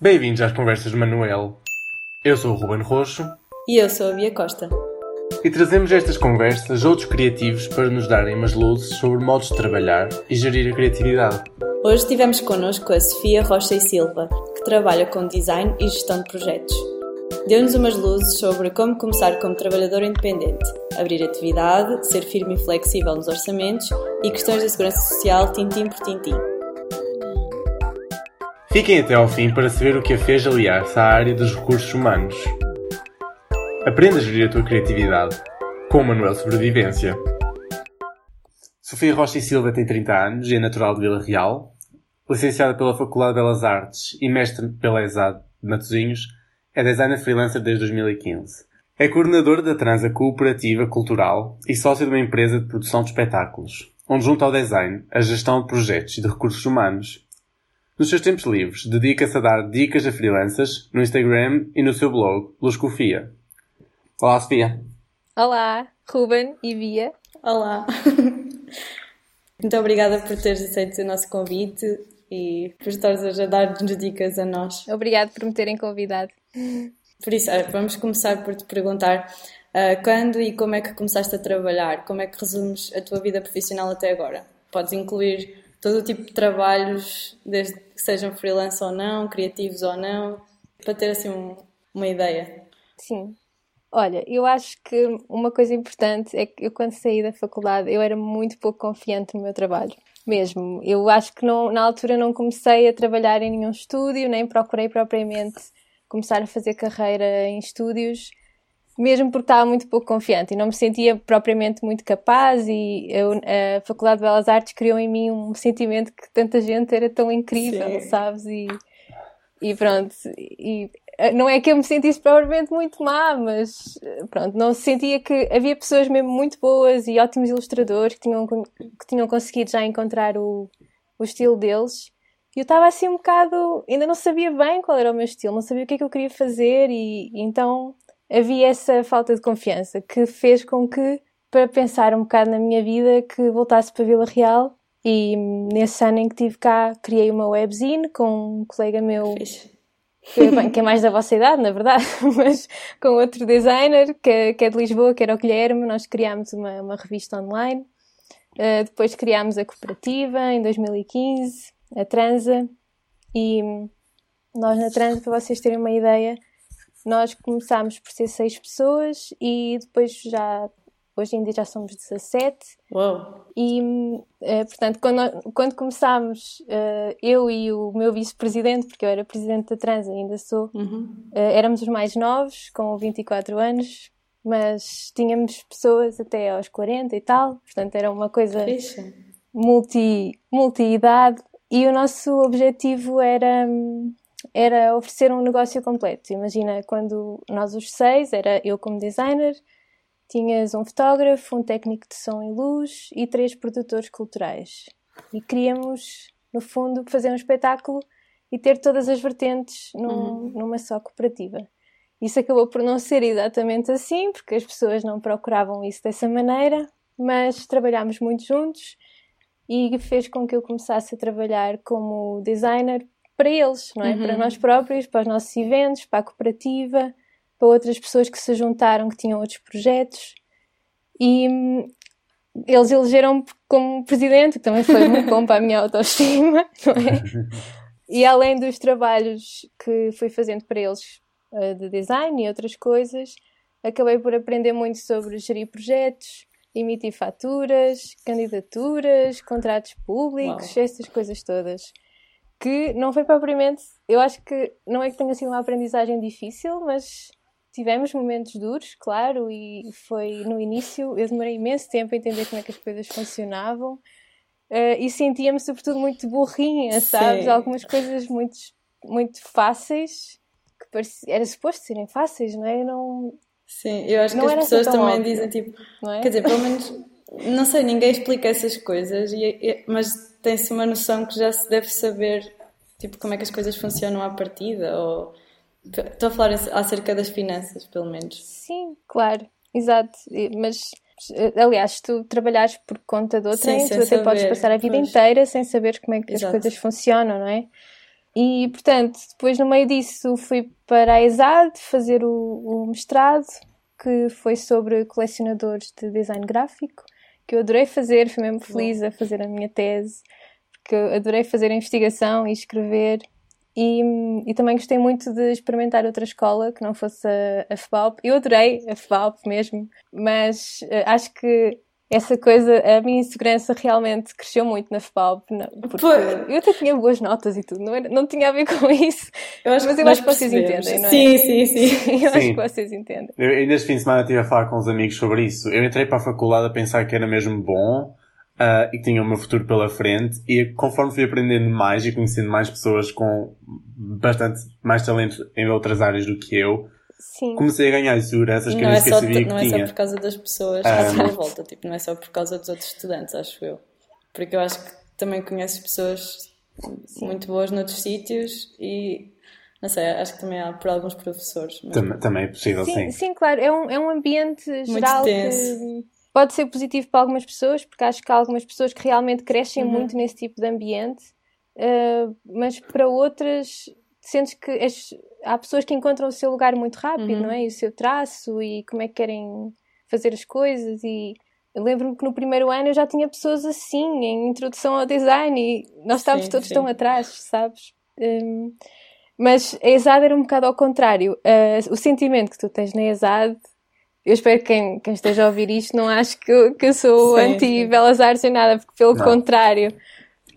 Bem-vindos às Conversas de Manuel. Eu sou o Ruben Roxo. E eu sou a Bia Costa. E trazemos estas conversas outros criativos para nos darem umas luzes sobre modos de trabalhar e gerir a criatividade. Hoje tivemos connosco a Sofia Rocha e Silva, que trabalha com design e gestão de projetos. Deu-nos umas luzes sobre como começar como trabalhador independente, abrir atividade, ser firme e flexível nos orçamentos e questões da segurança social tintim por tintim. Fiquem até ao fim para saber o que a fez aliar-se à área dos recursos humanos. Aprenda a gerir a tua criatividade com o Manuel Sobrevivência. Sofia Rocha e Silva tem 30 anos e é natural de Vila Real. Licenciada pela Faculdade de Belas Artes e mestre pela ESAD de Matosinhos, é designer freelancer desde 2015. É coordenadora da Transa Cooperativa Cultural e sócio de uma empresa de produção de espetáculos, onde junta ao design a gestão de projetos e de recursos humanos nos seus tempos livres, dedica-se a dar dicas a freelancers no Instagram e no seu blog, Luscofia. Olá, Sofia. Olá, Ruben e Bia. Olá. Muito obrigada por teres aceito o nosso convite e por estares a dar-nos dicas a nós. Obrigada por me terem convidado. Por isso, vamos começar por te perguntar uh, quando e como é que começaste a trabalhar? Como é que resumes a tua vida profissional até agora? Podes incluir todo o tipo de trabalhos, desde que sejam freelance ou não, criativos ou não, para ter assim um, uma ideia. Sim. Olha, eu acho que uma coisa importante é que eu quando saí da faculdade eu era muito pouco confiante no meu trabalho. Mesmo. Eu acho que não, na altura não comecei a trabalhar em nenhum estúdio, nem procurei propriamente começar a fazer carreira em estúdios mesmo porque estava muito pouco confiante e não me sentia propriamente muito capaz e eu, a Faculdade de Belas Artes criou em mim um sentimento que tanta gente era tão incrível, Sim. sabes? E, e pronto, e não é que eu me sentisse propriamente muito má, mas pronto, não sentia que havia pessoas mesmo muito boas e ótimos ilustradores que tinham, que tinham conseguido já encontrar o, o estilo deles. E eu estava assim um bocado, ainda não sabia bem qual era o meu estilo, não sabia o que é que eu queria fazer e, e então havia essa falta de confiança que fez com que, para pensar um bocado na minha vida, que voltasse para Vila Real. E nesse ano em que estive cá criei uma webzine com um colega meu que, bem, que, é mais da vossa idade, na verdade, mas com outro designer que, que é de Lisboa, que era o Guilherme, nós criámos uma, uma revista online. Uh, depois criámos a cooperativa em 2015, a Transa, e nós na Transa, para vocês terem uma ideia, nós começámos por ser seis pessoas e depois já hoje em dia já somos 17. Uau! E, uh, portanto, quando, quando começámos, uh, eu e o meu vice-presidente, porque eu era presidente da Trans, ainda sou, uhum. uh, éramos os mais novos, com 24 anos, mas tínhamos pessoas até aos 40 e tal, portanto era uma coisa multi, multi-idade. E o nosso objetivo era hum, era oferecer um negócio completo. Imagina, quando nós os seis, era eu como designer, tinhas um fotógrafo, um técnico de som e luz e três produtores culturais. E queríamos, no fundo, fazer um espetáculo e ter todas as vertentes num, uhum. numa só cooperativa. Isso acabou por não ser exatamente assim, porque as pessoas não procuravam isso dessa maneira, mas trabalhámos muito juntos e fez com que eu começasse a trabalhar como designer para eles, não é? Uhum. Para nós próprios, para os nossos eventos, para a cooperativa, para outras pessoas que se juntaram, que tinham outros projetos. E hum, eles elegeram-me como presidente, que também foi muito bom para a minha autoestima, não é? E além dos trabalhos que fui fazendo para eles uh, de design e outras coisas, acabei por aprender muito sobre gerir projetos, emitir faturas, candidaturas, contratos públicos, Uau. essas coisas todas que não foi propriamente. Eu acho que não é que tenha sido uma aprendizagem difícil, mas tivemos momentos duros, claro, e foi no início. Eu demorei imenso tempo a entender como é que as coisas funcionavam uh, e sentia-me, sobretudo, muito burrinha, sabes? Sim. Algumas coisas muito, muito fáceis que parecia, era suposto serem fáceis, não é? Não, Sim, eu acho que as pessoas também óbvio, dizem tipo, é? quer dizer, pelo menos, não sei, ninguém explica essas coisas, e, mas tem-se uma noção que já se deve saber tipo como é que as coisas funcionam à partida ou estou a falar acerca das finanças pelo menos sim claro exato mas aliás se tu trabalhares por conta de outrem tu até saber, podes passar a vida pois. inteira sem saber como é que Exato. as coisas funcionam não é E, portanto, depois no meio disso fui para a ESAD fazer o, o mestrado, que foi sobre colecionadores de design gráfico, que eu adorei fazer, fui mesmo feliz a fazer a minha tese, porque eu adorei fazer a investigação e escrever. E, e, também gostei muito de experimentar outra escola que não fosse a, a FBAUP. Eu adorei a FBAUP mesmo, mas uh, acho que essa coisa, a minha insegurança realmente cresceu muito na FPALP, porque eu até tinha boas notas e tudo, não, era, não tinha a ver com isso. Eu acho, mas eu acho que vocês entendem, não é? Sim, sim, sim. eu sim. acho que vocês entendem. Eu, ainda este fim de semana estive a falar com uns amigos sobre isso. Eu entrei para a faculdade a pensar que era mesmo bom uh, e que tinha o meu futuro pela frente e conforme fui aprendendo mais e conhecendo mais pessoas com bastante mais talento em outras áreas do que eu, Sim. comecei a ganhar inseguranças que não eu é só, sabia que Não tinha. é só por causa das pessoas um... à sua volta, tipo, não é só por causa dos outros estudantes, acho eu. Porque eu acho que também conheces pessoas Sim. muito boas noutros sítios e não sei, acho que também há por alguns professores. Também, também é possível, sim. Sim, sim claro, é um, é um ambiente geral que pode ser positivo para algumas pessoas, porque acho que há algumas pessoas que realmente crescem uhum. muito nesse tipo de ambiente, uh, mas para outras sentes que as, há pessoas que encontram o seu lugar muito rápido, uhum. não é? E o seu traço e como é que querem fazer as coisas e lembro-me que no primeiro ano eu já tinha pessoas assim, em introdução ao design e nós estávamos sim, todos sim. tão atrás, sabes? Um, mas a ESAD era um bocado ao contrário. Uh, o sentimento que tu tens na ESAD, eu espero que quem, quem esteja a ouvir isto não ache que eu, que eu sou anti-belas artes nem nada, porque pelo não. contrário,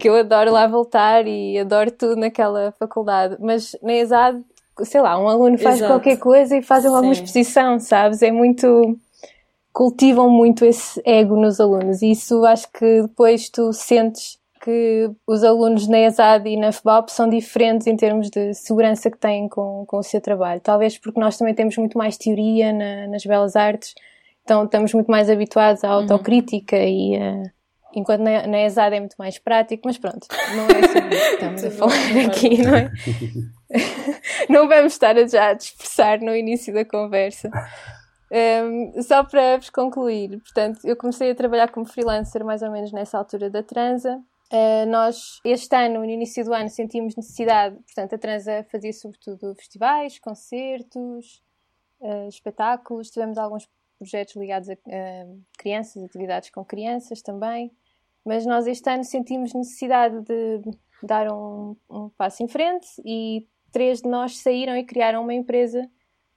que eu adoro lá voltar e adoro tudo naquela faculdade. Mas na ESAD, sei lá, um aluno faz Exato. qualquer coisa e faz uma exposição, sabes? É muito. cultivam muito esse ego nos alunos e isso acho que depois tu sentes que os alunos na ESAD e na FBAP são diferentes em termos de segurança que têm com, com o seu trabalho. Talvez porque nós também temos muito mais teoria na, nas belas artes, então estamos muito mais habituados à uhum. autocrítica uhum. e a Enquanto na, na ESAD é muito mais prático, mas pronto, não é sobre isso que estamos a falar aqui, não é? não vamos estar a já dispersar no início da conversa. Um, só para vos concluir, portanto, eu comecei a trabalhar como freelancer mais ou menos nessa altura da transa. Uh, nós, este ano, no início do ano, sentimos necessidade, portanto, a transa fazia sobretudo festivais, concertos, uh, espetáculos, tivemos alguns projetos ligados a uh, crianças, atividades com crianças também. Mas nós este ano sentimos necessidade de dar um, um passo em frente e três de nós saíram e criaram uma empresa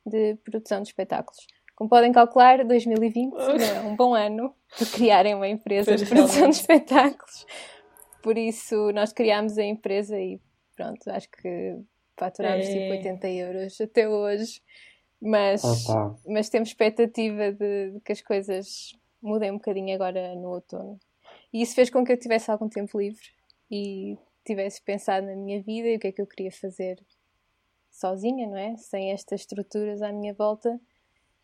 de produção de espetáculos. Como podem calcular, 2020 não é um bom ano para criarem uma empresa de produção de espetáculos. Por isso, nós criámos a empresa e pronto, acho que faturámos tipo 80 euros até hoje. Mas, mas temos expectativa de, de que as coisas mudem um bocadinho agora no outono. E isso fez com que eu tivesse algum tempo livre e tivesse pensado na minha vida e o que é que eu queria fazer sozinha, não é? Sem estas estruturas à minha volta.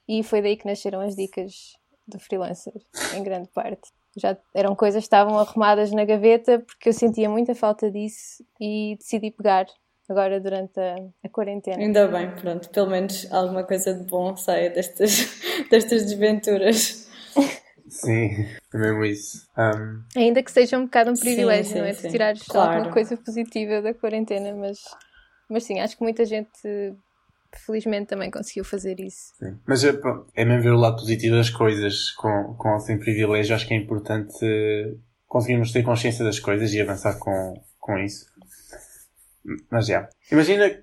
E foi daí que nasceram as dicas do freelancer, em grande parte. Já eram coisas que estavam arrumadas na gaveta porque eu sentia muita falta disso e decidi pegar agora durante a, a quarentena. Ainda bem, pronto, pelo menos alguma coisa de bom saia destas, destas desventuras. Sim, é mesmo isso. Um... Ainda que seja um bocado um privilégio, sim, sim, não é? De tirares claro. alguma coisa positiva da quarentena, mas, mas sim, acho que muita gente felizmente também conseguiu fazer isso. Sim. Mas é, é mesmo ver o lado positivo das coisas com, com sem privilégio. Acho que é importante conseguirmos ter consciência das coisas e avançar com, com isso. Mas já. Imagina,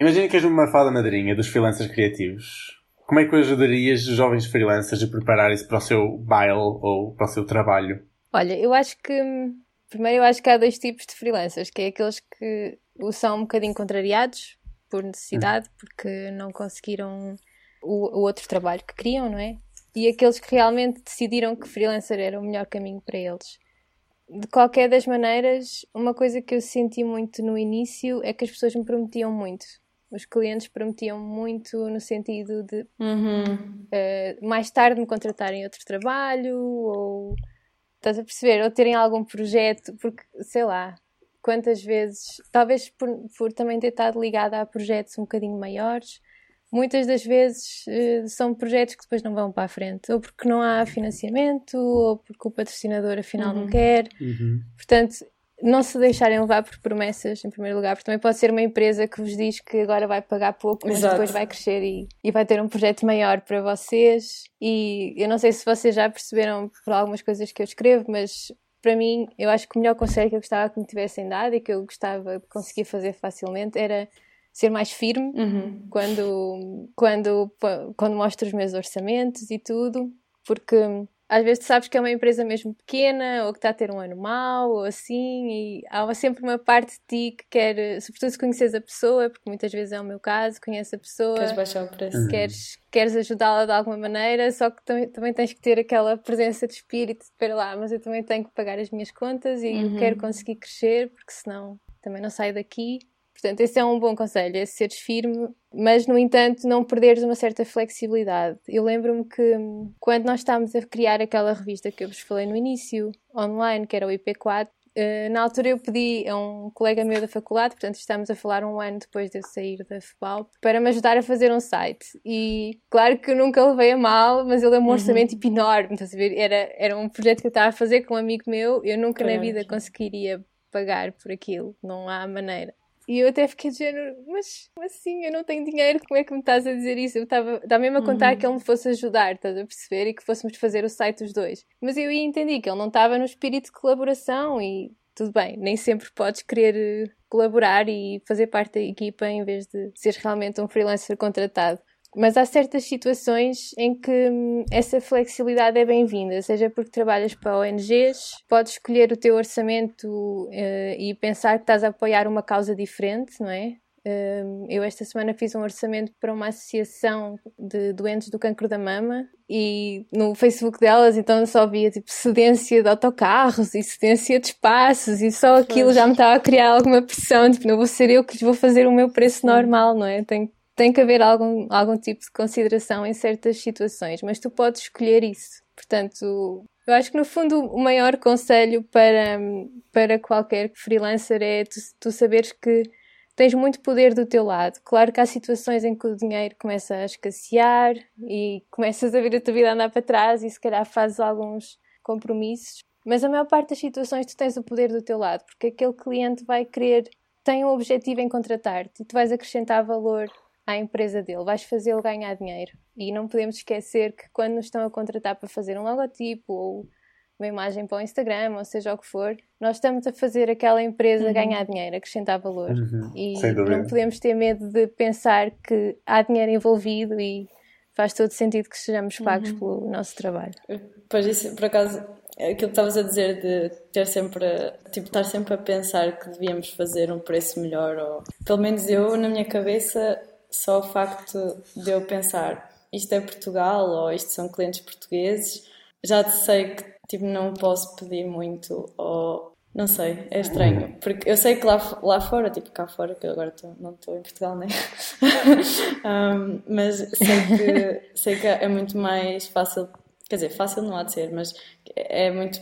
imagina que és uma fada madrinha dos freelancers criativos como é que ajudarias os jovens freelancers a prepararem-se para o seu baile ou para o seu trabalho? Olha, eu acho que primeiro eu acho que há dois tipos de freelancers, que é aqueles que o são um bocadinho contrariados por necessidade, hum. porque não conseguiram o, o, outro trabalho que queriam, não é? E aqueles que realmente decidiram que freelancer era o melhor caminho para eles. De qualquer das maneiras, uma coisa que eu senti muito no início é que as pessoas me prometiam muito os clientes prometiam muito no sentido de uhum. uh, mais tarde me contratarem outro trabalho ou estás a perceber, ou terem algum projeto, porque sei lá, quantas vezes, talvez por, por também ter estado ligada a projetos um bocadinho maiores, muitas das vezes uh, são projetos que depois não vão para a frente, ou porque não há financiamento, ou porque o patrocinador afinal uhum. não quer. Uhum. Portanto, não se deixarem levar por promessas, em primeiro lugar, porque também pode ser uma empresa que vos diz que agora vai pagar pouco, mas Exato. depois vai crescer e, e vai ter um projeto maior para vocês. E eu não sei se vocês já perceberam por algumas coisas que eu escrevo, mas para mim, eu acho que o melhor conselho que eu gostava que me tivessem dado e que eu gostava de conseguir fazer facilmente era ser mais firme uhum. quando, quando, quando mostro os meus orçamentos e tudo, porque às vezes tu sabes que é uma empresa mesmo pequena ou que está a ter um ano mau ou assim e há sempre uma parte de ti que quer, sobretudo se conheces a pessoa, porque muitas vezes é o meu caso, conheces a pessoa, queres baixar o preço, uhum. queres, queres ajudá-la de alguma maneira, só que também, também tens que ter aquela presença de espírito de para lá, mas eu também tenho que pagar as minhas contas e uhum. eu quero conseguir crescer porque senão também não saio daqui Portanto, esse é um bom conselho, é seres firme, mas no entanto não perderes uma certa flexibilidade. Eu lembro-me que quando nós estávamos a criar aquela revista que eu vos falei no início, online, que era o IP4, eh, na altura eu pedi a um colega meu da faculdade, portanto estamos a falar um ano depois de eu sair da FEBAL, para me ajudar a fazer um site. E claro que eu nunca levei a mal, mas ele é um uhum. orçamento tipo enorme, estás a ver? Era, era um projeto que eu estava a fazer com um amigo meu, eu nunca na vida conseguiria pagar por aquilo, não há maneira. E eu até fiquei de género, mas assim, eu não tenho dinheiro, como é que me estás a dizer isso? Eu estava, mesmo a contar uhum. que ele me fosse ajudar, estás a perceber? E que fôssemos fazer o site os dois. Mas eu entendi que ele não estava no espírito de colaboração e tudo bem, nem sempre podes querer eh, colaborar e fazer parte da equipa em vez de ser realmente um freelancer contratado. Mas há certas situações em que hum, essa flexibilidade é bem-vinda, seja porque trabalhas para ONGs, podes escolher o teu orçamento uh, e pensar que estás a apoiar uma causa diferente, não é? Uh, eu esta semana fiz um orçamento para uma associação de doentes do cancro da mama e no Facebook delas então só via tipo cedência de autocarros e cedência de espaços e só aquilo já me estava a criar alguma pressão, tipo, não vou ser eu que lhes vou fazer o meu preço normal, não é? Tenho tem que haver algum, algum tipo de consideração em certas situações, mas tu podes escolher isso. Portanto, eu acho que no fundo o maior conselho para, para qualquer freelancer é tu, tu saberes que tens muito poder do teu lado. Claro que há situações em que o dinheiro começa a escassear e começas a ver a tua vida andar para trás e se calhar fazes alguns compromissos, mas a maior parte das situações tu tens o poder do teu lado, porque aquele cliente vai querer, tem um objetivo em contratar-te e tu vais acrescentar valor à empresa dele, vais fazê-lo ganhar dinheiro. E não podemos esquecer que quando nos estão a contratar para fazer um logotipo ou uma imagem para o Instagram, ou seja o que for, nós estamos a fazer aquela empresa uhum. ganhar dinheiro, acrescentar valor. Uhum. E não podemos ter medo de pensar que há dinheiro envolvido e faz todo sentido que sejamos pagos uhum. pelo nosso trabalho. Pois isso, por acaso, aquilo que estavas a dizer de ter sempre, tipo, estar sempre a pensar que devíamos fazer um preço melhor, ou pelo menos eu, na minha cabeça, só o facto de eu pensar isto é Portugal ou isto são clientes portugueses, já sei que tipo, não posso pedir muito ou não sei, é estranho. Porque eu sei que lá, lá fora, tipo cá fora, que eu agora tô, não estou em Portugal nem. um, mas sei que, sei que é muito mais fácil Quer dizer, fácil não há de ser, mas é muito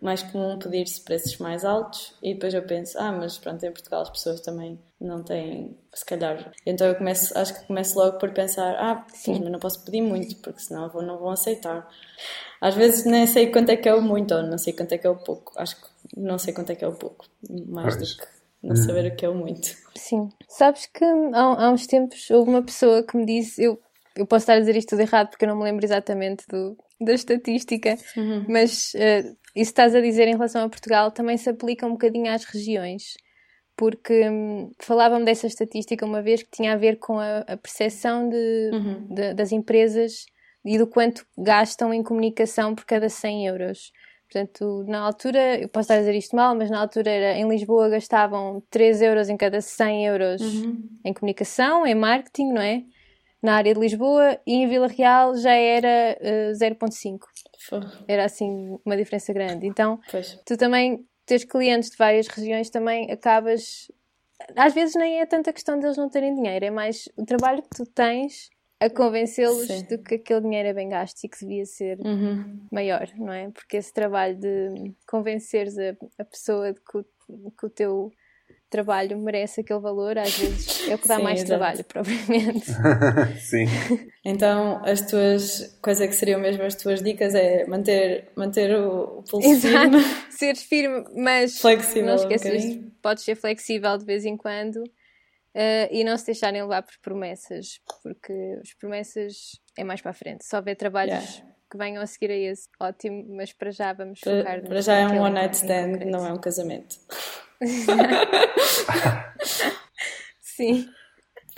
mais comum pedir-se preços mais altos e depois eu penso, ah, mas pronto, em Portugal as pessoas também não têm, se calhar. Então eu começo, acho que começo logo por pensar, ah, sim, mas não posso pedir muito, porque senão vou, não vão aceitar. Às vezes nem sei quanto é que é o muito, ou não sei quanto é que é o pouco. Acho que não sei quanto é que é o pouco, mais do que não saber o que é o muito. Sim. Sabes que há, há uns tempos houve uma pessoa que me disse, eu eu posso estar a dizer isto tudo errado porque eu não me lembro exatamente do, da estatística, uhum. mas uh, isso estás a dizer em relação a Portugal também se aplica um bocadinho às regiões, porque um, falavam dessa estatística uma vez que tinha a ver com a, a percepção de, uhum. de, das empresas e do quanto gastam em comunicação por cada 100 euros. Portanto, na altura, eu posso estar a dizer isto mal, mas na altura era, em Lisboa gastavam 3 euros em cada 100 euros uhum. em comunicação, em marketing, não é? na área de Lisboa e em Vila Real já era uh, eh, 0.5. Era assim uma diferença grande. Então, pois. tu também teres clientes de várias regiões também acabas. Às vezes nem é tanta questão deles não terem dinheiro, é mais o trabalho que tu tens a convencê-los de que aquele dinheiro é bem gasto e que devia ser uhum. maior, não é? Porque esse trabalho de convenceres a, a pessoa de que o, que o teu trabalho merece aquele valor, às vezes é o que dá Sim, mais exato. trabalho, propriamente. Sim. Então, as tuas, coisa que seriam mesmo as tuas dicas é manter, manter o, o pulso Exato. firme. Ser firme, mas flexível, não esqueças, um podes ser flexível de vez em quando uh, e não se deixarem levar por promessas, porque as promessas é mais para a frente. Só houver trabalhos yeah. que venham a seguir a esse, ótimo, mas para já vamos para, focar Para já é um one night stand, não é um casamento. Sim.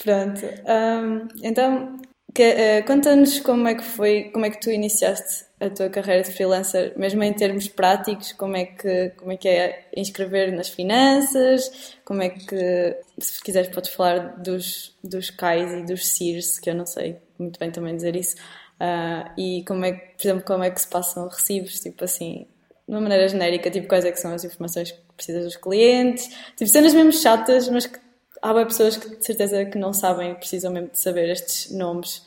Pronto. Um, então, uh, conta-nos como é que foi, como é que tu iniciaste a tua carreira de freelancer, mesmo em termos práticos, como é que, como é, que é inscrever nas finanças, como é que, se quiseres podes falar dos, dos CAIs e dos CIRS, que eu não sei muito bem também dizer isso, uh, e como é por exemplo, como é que se passam recibos, tipo assim, de uma maneira genérica, tipo quais é que são as informações que precisas dos clientes, tipo cenas mesmo chatas, mas que há bem pessoas que de certeza que não sabem, precisam mesmo de saber estes nomes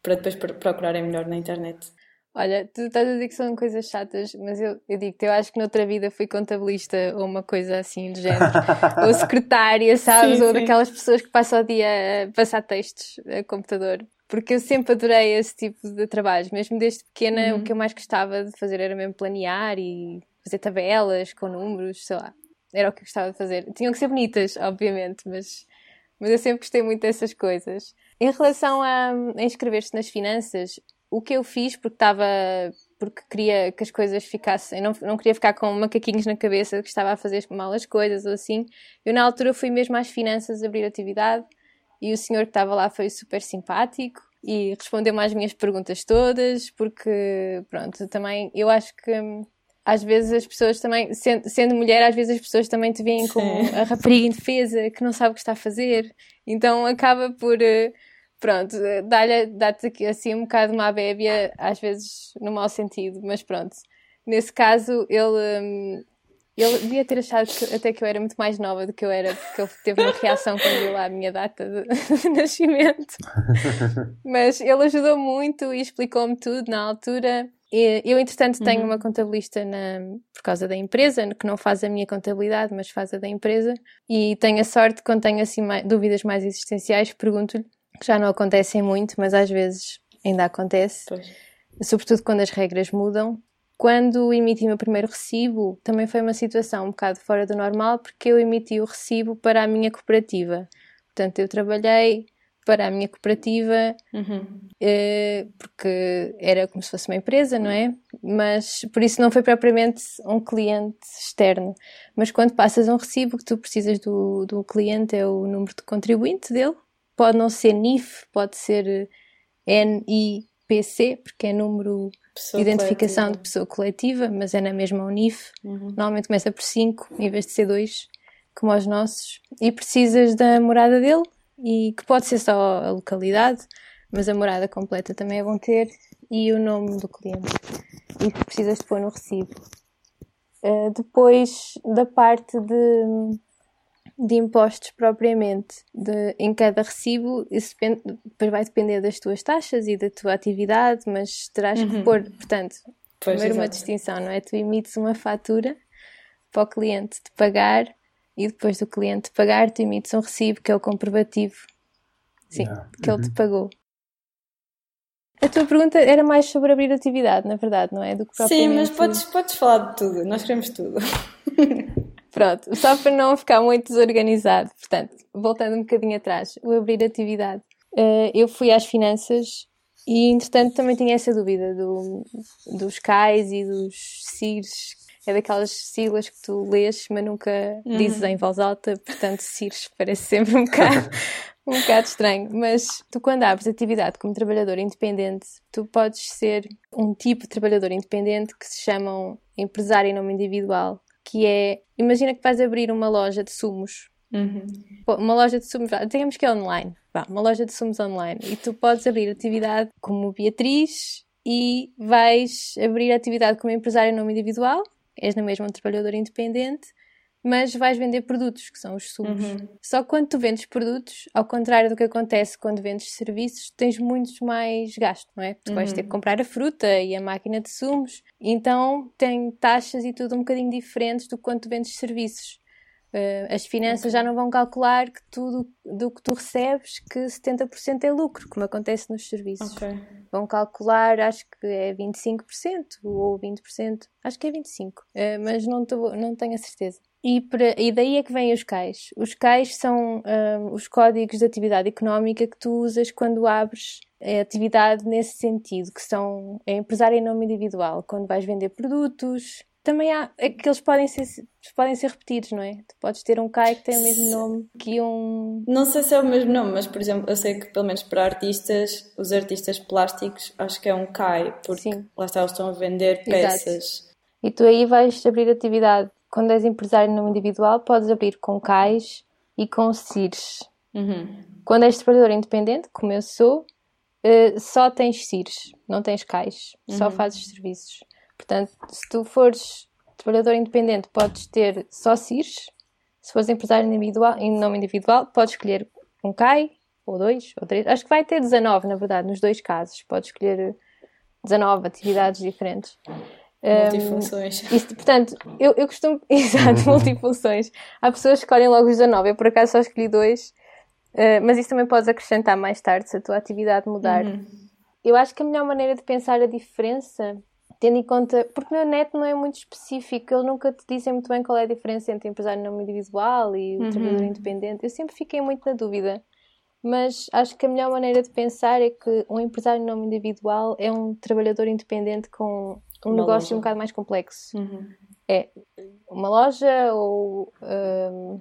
para depois procurarem melhor na internet. Olha, tu estás a dizer que são coisas chatas, mas eu, eu digo-te, eu acho que noutra vida fui contabilista ou uma coisa assim do género. ou secretária, sabes? Sim, ou sim. daquelas pessoas que passam o dia a passar textos a computador porque eu sempre adorei esse tipo de trabalhos, mesmo desde pequena uhum. o que eu mais gostava de fazer era mesmo planear e fazer tabelas com números, sei lá, era o que eu gostava de fazer. Tinham que ser bonitas, obviamente, mas, mas eu sempre gostei muito dessas coisas. Em relação a, a inscrever-se nas finanças, o que eu fiz, porque estava porque queria que as coisas ficassem, não, não queria ficar com macaquinhos na cabeça que estava a fazer mal as coisas ou assim. Eu na altura fui mesmo às finanças abrir atividade e o senhor que estava lá foi super simpático e respondeu-me às minhas perguntas todas, porque, pronto, também eu acho que hum, às vezes as pessoas também, sendo, sendo mulher, às vezes as pessoas também te veem como a rapariga indefesa que não sabe o que está a fazer, então acaba por. Eh, pronto, dá-te dá assim um bocado uma bébia, às vezes no mau sentido, mas pronto. Nesse caso, ele, hum, ele devia ter achado que, até que eu era muito mais nova do que eu era, porque ele teve uma reação quando viu lá a minha data de, de nascimento. Mas ele ajudou muito e explicou-me tudo na altura. E eu, entretanto, tenho uhum. uma contabilista na, por causa da empresa, que não faz a minha contabilidade, mas faz a da empresa. E tenho a sorte, quando tenho assim mais, dúvidas mais existenciais, pergunto-lhe, que já não acontecem muito, mas às vezes ainda acontece. Pois. Sobretudo quando as regras mudam quando emiti o meu primeiro recibo, também foi uma situação um bocado fora do normal, porque eu emiti o recibo para a minha cooperativa. Portanto, eu trabalhei para a minha cooperativa, uhum. eh, porque era como se fosse uma empresa, não é? Mas por isso não foi propriamente um cliente externo. Mas quando passas um recibo, que tu precisas do, do cliente é o número de contribuinte dele. Pode não ser NIF, pode ser NIPC, porque é número Pessoa identificação coletiva. de pessoa coletiva, mas é na mesma UNIF. Uhum. Normalmente começa por 5 em vez de ser 2, como os nossos. E precisas da morada dele, e que pode ser só a localidade, mas a morada completa também é bom ter, e o nome do cliente. E precisas de pôr no recibo. Uh, depois da parte de de impostos propriamente de, em cada recibo, isso depende, depois vai depender das tuas taxas e da tua atividade, mas terás uhum. que pôr, portanto, pois primeiro exatamente. uma distinção, não é? Tu emites uma fatura para o cliente te pagar e depois do cliente te pagar, tu emites um recibo que é o comprovativo sim, yeah. que uhum. ele te uhum. pagou. A tua pergunta era mais sobre abrir atividade, na verdade, não é? Do que Sim, mas podes, podes falar de tudo, nós queremos tudo. Pronto, só para não ficar muito desorganizado. Portanto, voltando um bocadinho atrás, o abrir atividade. Uh, eu fui às finanças e, entretanto, também tinha essa dúvida do, dos CAIs e dos CIRs. É daquelas siglas que tu lês, mas nunca uhum. dizes em voz alta. Portanto, CIRs parece sempre um bocado, um bocado estranho. Mas tu, quando abres atividade como trabalhador independente, tu podes ser um tipo de trabalhador independente que se chamam empresário em nome individual que é, imagina que vais abrir uma loja de sumos. Uhum. Uma loja de sumos, digamos que é online, Vá, uma loja de sumos online, e tu podes abrir atividade como Beatriz e vais abrir atividade como empresário em nome individual, és na mesma um trabalhador independente, mas vais vender produtos, que são os sumos. Uhum. Só que quando tu vendes produtos, ao contrário do que acontece quando vendes serviços, tens muitos mais gastos, não é? Tu uhum. vais ter que uhum. comprar a fruta e a máquina de sumos, então tem taxas e tudo um bocadinho diferentes do que quando tu vendes serviços. Uh, as finanças okay. já não vão calcular que tudo do que tu recebes que 70% é lucro, como acontece nos serviços. Okay. Vão calcular, acho que é 25% ou 20%, acho que é 25%, uh, mas não, tô, não tenho a certeza. E, para, e daí é que vêm os CAIs. Os CAIs são uh, os códigos de atividade económica que tu usas quando abres a atividade nesse sentido, que são é empresário em nome individual, quando vais vender produtos, também há é que eles podem ser, podem ser repetidos, não é? Tu podes ter um CAI que tem o mesmo nome que um. Não sei se é o mesmo nome, mas por exemplo, eu sei que pelo menos para artistas, os artistas plásticos, acho que é um CAI, porque Sim. lá está, eles estão a vender peças. Exato. E tu aí vais abrir atividade. Quando és empresário no individual, podes abrir com CAIs e com CIRs. Uhum. Quando és trabalhador independente, como eu sou, uh, só tens CIRs, não tens CAIs, uhum. só fazes serviços. Portanto, se tu fores trabalhador independente, podes ter só CIRs. Se fores empresário individual, em nome individual, podes escolher um CAI, ou dois, ou três. Acho que vai ter 19, na verdade, nos dois casos. Podes escolher 19 atividades diferentes. Multifunções. Um, isto, portanto, eu, eu costumo. Exato, multifunções. Há pessoas que escolhem logo os 19. Eu, por acaso, só escolhi dois. Uh, mas isso também podes acrescentar mais tarde se a tua atividade mudar. Uhum. Eu acho que a melhor maneira de pensar a diferença tendo em conta, porque na net não é muito específico, eles nunca te dizem muito bem qual é a diferença entre empresário nome individual e uhum. trabalhador independente. Eu sempre fiquei muito na dúvida, mas acho que a melhor maneira de pensar é que um empresário em nome individual é um trabalhador independente com um uma negócio loja. um bocado mais complexo. Uhum. É uma loja ou um,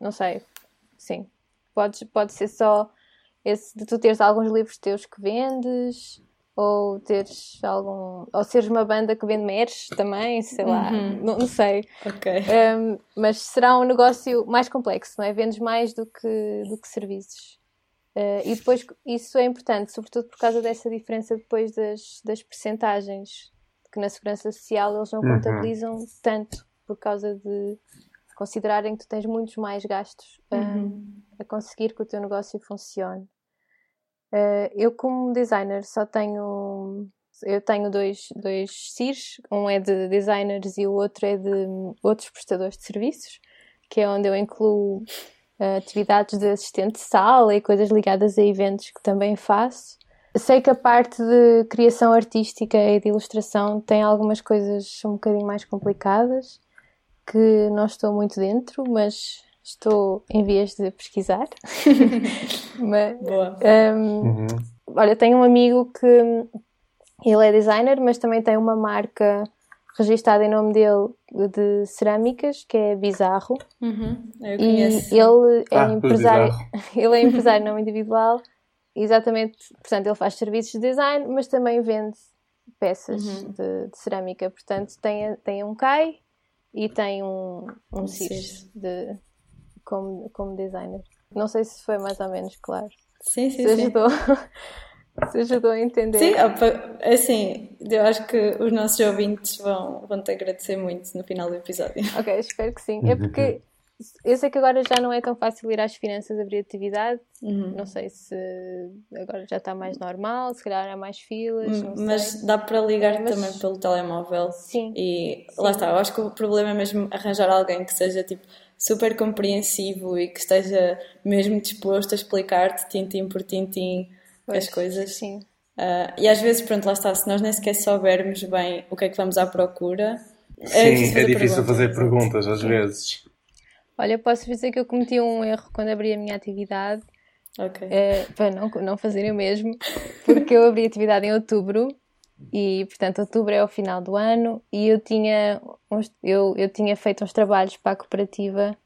não sei, sim. Pode, pode ser só esse de tu teres alguns livros teus que vendes ou teres algum ou seres uma banda que vende merch também, sei lá, uhum. não, não, sei. Um, mas será um negócio mais complexo, não é? Vendes mais do que, do que serviços. Uh, e depois isso é importante, sobretudo por causa dessa diferença depois das, das percentagens, que na segurança social eles não uhum. contabilizam tanto por causa de considerarem que tu tens muitos mais gastos uhum. a conseguir que o teu negócio funcione. Uh, eu, como designer, só tenho. Eu tenho dois, dois CIRs, um é de designers e o outro é de outros prestadores de serviços, que é onde eu incluo uh, atividades de assistente de sala e coisas ligadas a eventos que também faço. Sei que a parte de criação artística e de ilustração tem algumas coisas um bocadinho mais complicadas, que não estou muito dentro, mas estou em vias de pesquisar. mas, Boa. Um, uhum. Olha, tenho um amigo que ele é designer, mas também tem uma marca registada em nome dele de cerâmicas, que é Bizarro. Uhum. Eu conheço. E ele é ah, empresário, ele é empresário não individual. Exatamente, portanto, ele faz serviços de design, mas também vende peças uhum. de, de, cerâmica. Portanto, tem, tem um CAI e tem um, um, um CIS de, como, como designer. Não sei se foi mais ou menos claro. Sim, sim, se ajudou, sim. se ajudou a entender. Sim, assim, eu acho que os nossos ouvintes vão, vão te agradecer muito no final do episódio. Ok, espero que sim. É porque eu sei que agora já não é tão fácil ir às finanças abrir atividade. Uhum. Não sei se agora já está mais normal, se calhar há mais filas. Mas sei. dá para ligar Mas... também pelo telemóvel. Sim. E lá está, eu acho que o problema é mesmo arranjar alguém que seja tipo super compreensivo e que esteja mesmo disposto a explicar-te tintim por tintim pois, as coisas. Sim. Uh, e às vezes, pronto, lá está, se nós nem sequer soubermos bem o que é que vamos à procura. É sim, difícil fazer, é difícil perguntas. fazer perguntas às sim. vezes. Olha, posso dizer que eu cometi um erro quando abri a minha atividade. É, para não, não fazerem o mesmo, porque eu abri a atividade em outubro e portanto outubro é o final do ano e eu tinha uns, eu, eu tinha feito uns trabalhos para a cooperativa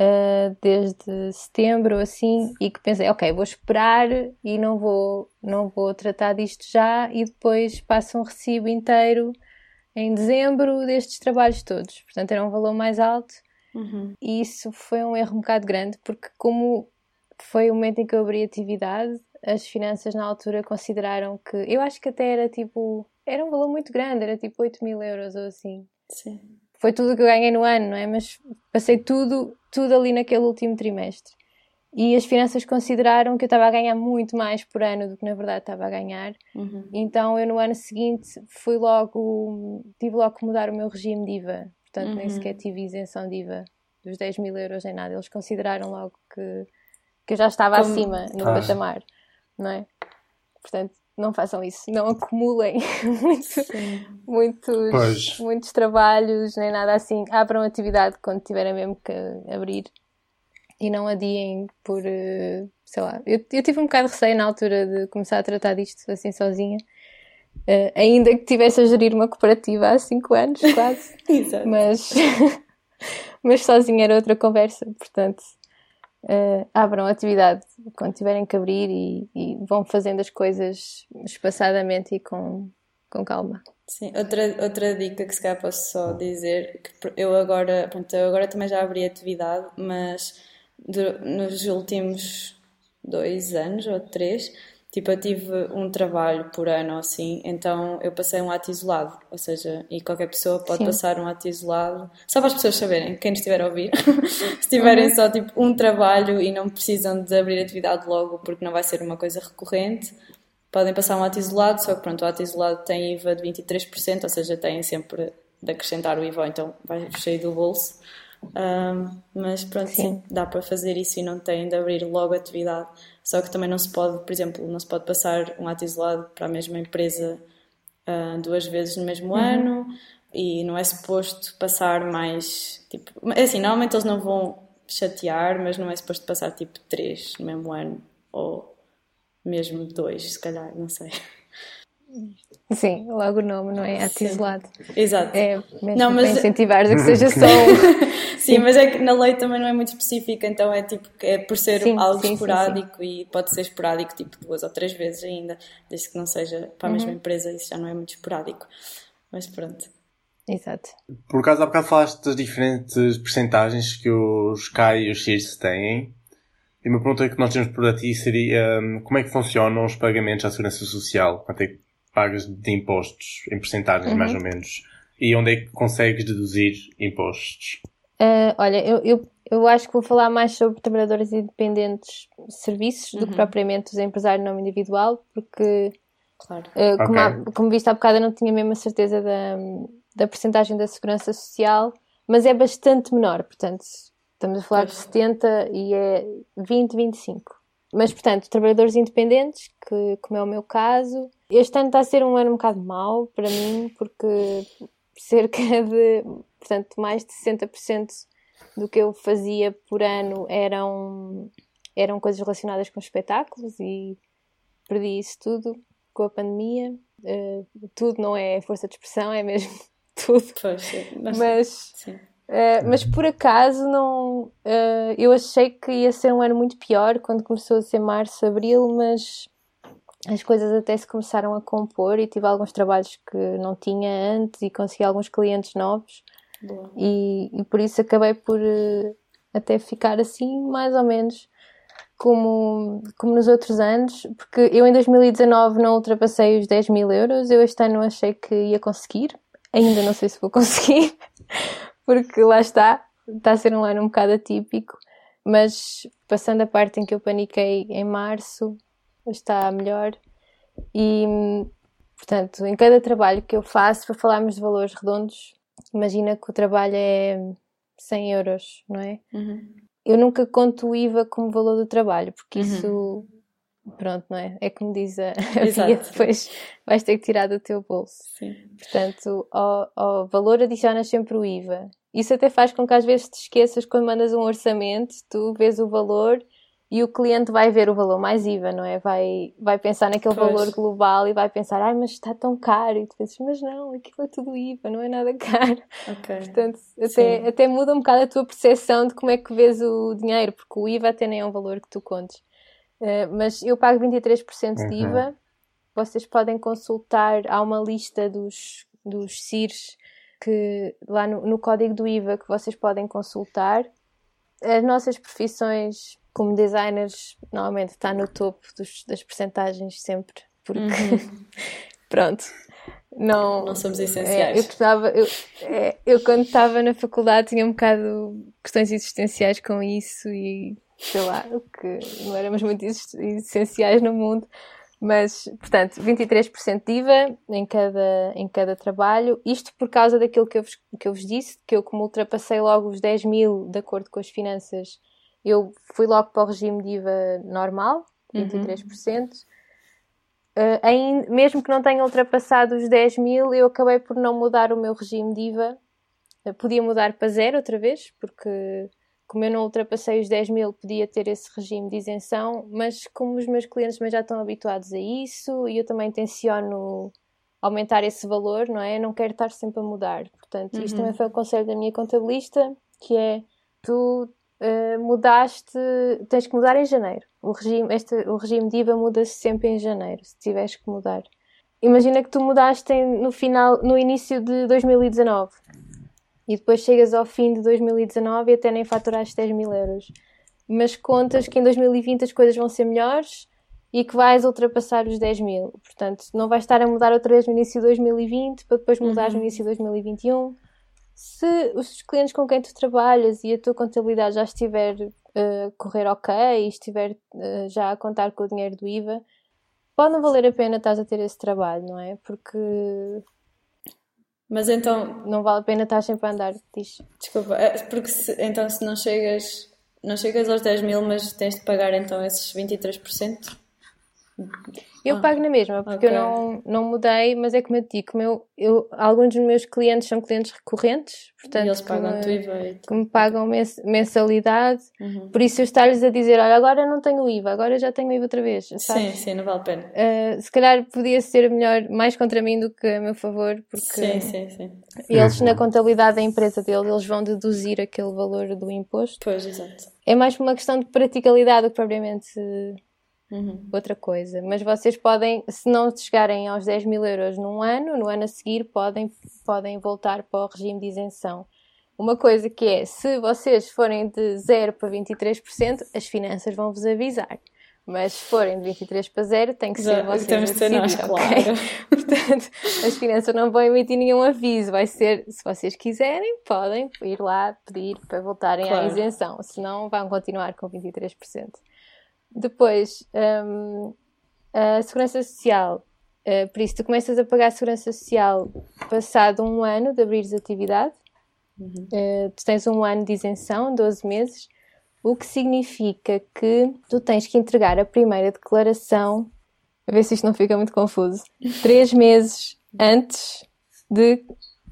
uh, desde setembro assim e que pensei ok vou esperar e não vou não vou tratar disto já e depois passo um recibo inteiro em dezembro destes trabalhos todos portanto era um valor mais alto uhum. e isso foi um erro um bocado grande porque como foi o momento em que eu abri a atividade as finanças na altura consideraram que. Eu acho que até era tipo. Era um valor muito grande, era tipo 8 mil euros ou assim. Sim. Foi tudo que eu ganhei no ano, não é? Mas passei tudo, tudo ali naquele último trimestre. E as finanças consideraram que eu estava a ganhar muito mais por ano do que na verdade estava a ganhar. Uhum. Então eu no ano seguinte fui logo. tive logo que mudar o meu regime de IVA. Portanto, uhum. nem sequer tive isenção de IVA dos 10 mil euros nem nada. Eles consideraram logo que, que eu já estava Como... acima no ah. patamar, não é? Portanto, não façam isso, não acumulem muitos, muitos trabalhos, nem nada assim. Abram atividade quando tiverem mesmo que abrir e não adiem por, eh, sei lá. Eu, eu tive um bocado de receio na altura de começar a tratar disto assim sozinha. Uh, ainda que tivesse a gerir uma cooperativa há 5 anos, quase. Exato. Mas, mas sozinha era outra conversa, portanto, uh, abram atividade quando tiverem que abrir e, e, vão fazendo as coisas espaçadamente e com, com calma. Sim, outra, outra dica que se calhar posso só dizer, que eu agora, pronto, eu agora também já abri atividade, mas de, nos últimos dois anos ou três, tipo, eu tive um trabalho por ano assim, então eu passei um ato isolado, ou seja, e qualquer pessoa pode Sim. passar um ato isolado, só para as pessoas saberem, quem estiver a ouvir, se tiverem uhum. só tipo um trabalho e não precisam de abrir atividade logo porque não vai ser uma coisa recorrente, podem passar um ato isolado, só que pronto, o ato isolado tem IVA de 23%, ou seja, têm sempre de acrescentar o IVA, então vai cheio do bolso. Um, mas pronto, sim. sim. dá para fazer isso e não tem de abrir logo a atividade. Só que também não se pode, por exemplo, não se pode passar um ato isolado para a mesma empresa uh, duas vezes no mesmo uhum. ano e não é suposto passar mais. Tipo, é assim, normalmente eles não vão chatear, mas não é suposto passar tipo três no mesmo ano ou mesmo dois, se calhar, não sei. Sim, logo o nome, não é? Ato isolado. Exato. É mesmo não, mas... para incentivar a que seja só um. sim, mas é que na lei também não é muito específica, então é tipo, é por ser sim, algo sim, esporádico sim, e pode ser esporádico tipo duas ou três vezes ainda, desde que não seja para a mesma uhum. empresa, isso já não é muito esporádico. Mas pronto. Exato. Por acaso há bocado falaste das diferentes percentagens que os CAI e os CIRS têm. E uma pergunta que nós temos para ti seria hum, como é que funcionam os pagamentos à Segurança Social? Quanto é que pagas de impostos em porcentagens, uhum. mais ou menos? E onde é que consegues deduzir impostos? Uh, olha, eu, eu, eu acho que vou falar mais sobre trabalhadores independentes serviços uhum. do que uhum. propriamente os empresários não individual, porque, claro. uh, como, okay. há, como viste há bocado, eu não tinha mesmo a certeza da, da percentagem da segurança social, mas é bastante menor, portanto, estamos a falar pois. de 70 e é 20, 25. Mas, portanto, trabalhadores independentes, que, como é o meu caso, este ano está a ser um ano um bocado mau para mim, porque cerca de, portanto, mais de 60% do que eu fazia por ano eram, eram coisas relacionadas com espetáculos e perdi isso tudo com a pandemia. Uh, tudo não é força de expressão, é mesmo tudo. Pois, mas, uh, mas por acaso não. Uh, eu achei que ia ser um ano muito pior quando começou a ser março, abril, mas as coisas até se começaram a compor e tive alguns trabalhos que não tinha antes e consegui alguns clientes novos e, e, por isso acabei por uh, até ficar assim mais ou menos como, como nos outros anos, porque eu em 2019 não ultrapassei os 10 mil euros, eu este ano achei que ia conseguir, ainda não sei se vou conseguir, porque lá está, está a ser um ano um bocado atípico, mas passando a parte em que eu paniquei em março, está melhor. E, portanto, em cada trabalho que eu faço, para falarmos de valores redondos, imagina que o trabalho é 100 euros, não é? Uhum. Eu nunca conto o IVA como valor do trabalho, porque uhum. isso, pronto, não é? É como diz a, a depois vais ter que tirar do teu bolso. Sim. Portanto, ao, ao valor adicionas sempre o IVA. Isso até faz com que às vezes te esqueças quando mandas um orçamento, tu vês o valor e o cliente vai ver o valor mais IVA, não é? Vai, vai pensar naquele pois. valor global e vai pensar, ai, mas está tão caro. E tu pensas, mas não, aquilo é tudo IVA, não é nada caro. Okay. Portanto, até, até muda um bocado a tua percepção de como é que vês o dinheiro, porque o IVA até nem é um valor que tu contes. Uh, mas eu pago 23% de uhum. IVA. Vocês podem consultar, há uma lista dos, dos CIRs que, lá no, no código do IVA que vocês podem consultar. As nossas profissões como designers, normalmente está no topo dos, das percentagens sempre, porque uhum. pronto. Não, não somos essenciais. É, eu, estava, eu, é, eu quando estava na faculdade tinha um bocado questões existenciais com isso e sei lá, que não éramos muito essenciais no mundo, Mas, portanto, 23% de IVA em cada, em cada trabalho. Isto por causa daquilo que eu, vos, que eu vos disse, que eu, como ultrapassei logo os 10 mil de acordo com as finanças, eu fui logo para o regime de IVA normal, 23%. Uhum. Uh, em, mesmo que não tenha ultrapassado os 10 mil, eu acabei por não mudar o meu regime de IVA. Uh, podia mudar para zero outra vez, porque como eu não ultrapassei os 10 mil, podia ter esse regime de isenção, mas como os meus clientes já estão habituados a isso e eu também tenciono aumentar esse valor, não é? Eu não quero estar sempre a mudar. Portanto, uhum. isto também foi o conselho da minha contabilista, que é tu uh, mudaste, tens que mudar em janeiro. O regime, este, o regime de IVA muda-se sempre em janeiro, se tiveres que mudar. Imagina que tu mudaste no final, no início de 2019 e depois chegas ao fim de 2019 e até nem faturaste 10 mil euros. Mas contas que em 2020 as coisas vão ser melhores e que vais ultrapassar os 10 mil. Portanto, não vais estar a mudar outra vez no início de 2020 para depois mudar uhum. no início de 2021. Se os clientes com quem tu trabalhas e a tua contabilidade já estiver a uh, correr ok e estiver uh, já a contar com o dinheiro do IVA, pode não valer a pena estás a ter esse trabalho, não é? Porque mas então. Não vale a pena estar sempre a andar, diz. Desculpa, é porque se, então se não chegas, não chegas aos 10 mil, mas tens de pagar então esses 23%? Eu ah, pago na mesma, porque okay. eu não, não mudei, mas é como eu te digo, como eu, eu, alguns dos meus clientes são clientes recorrentes, portanto, e eles pagam que, IVA e que me pagam mensalidade, uhum. por isso eu estar-lhes a dizer, olha, agora não tenho IVA, agora já tenho IVA outra vez. Sabes? Sim, sim, não vale a pena. Uh, se calhar podia ser melhor, mais contra mim do que a meu favor, porque sim, sim, sim. eles na contabilidade da empresa deles, eles vão deduzir aquele valor do imposto. Pois, exato. É mais por uma questão de praticalidade do que propriamente Uhum. outra coisa. Mas vocês podem, se não chegarem aos 10 mil euros num ano, no ano a seguir podem, podem voltar para o regime de isenção. Uma coisa que é, se vocês forem de 0 para 23%, as finanças vão vos avisar. Mas se forem de 23 para 0, tem que ser Já, vocês temos a decidir, nós, okay? claro. Portanto, as finanças não vão emitir nenhum aviso. Vai ser, se vocês quiserem, podem ir lá pedir para voltarem claro. à isenção. Senão, vão continuar com 23%. Depois, um, a segurança social. Uh, por isso, tu começas a pagar a segurança social passado um ano de abrires atividade. Uhum. Uh, tu tens um ano de isenção, 12 meses, o que significa que tu tens que entregar a primeira declaração, a ver se isto não fica muito confuso, três meses antes de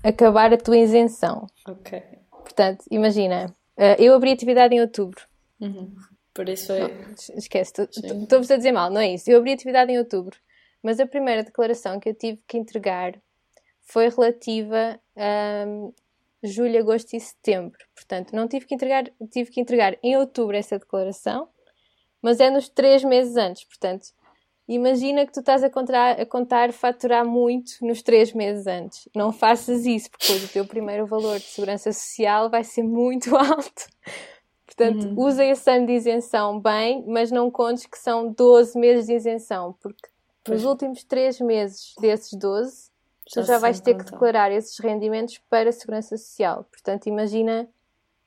acabar a tua isenção. Ok. Portanto, imagina, uh, eu abri atividade em outubro. Uhum. Por isso. Não, esquece, estou-vos a dizer mal, não é isso. Eu abri atividade em outubro, mas a primeira declaração que eu tive que entregar foi relativa a um, julho, agosto e setembro. Portanto, não tive que entregar, tive que entregar em outubro essa declaração, mas é nos três meses antes. Portanto, imagina que tu estás a contar, a contar faturar muito nos três meses antes. Não faças isso, porque o teu primeiro valor de segurança social vai ser muito alto. Portanto, uhum. usa esse ano de isenção bem, mas não contes que são 12 meses de isenção, porque pois. nos últimos 3 meses desses 12, já tu já vais ter que declarar esses rendimentos para a Segurança Social. Portanto, imagina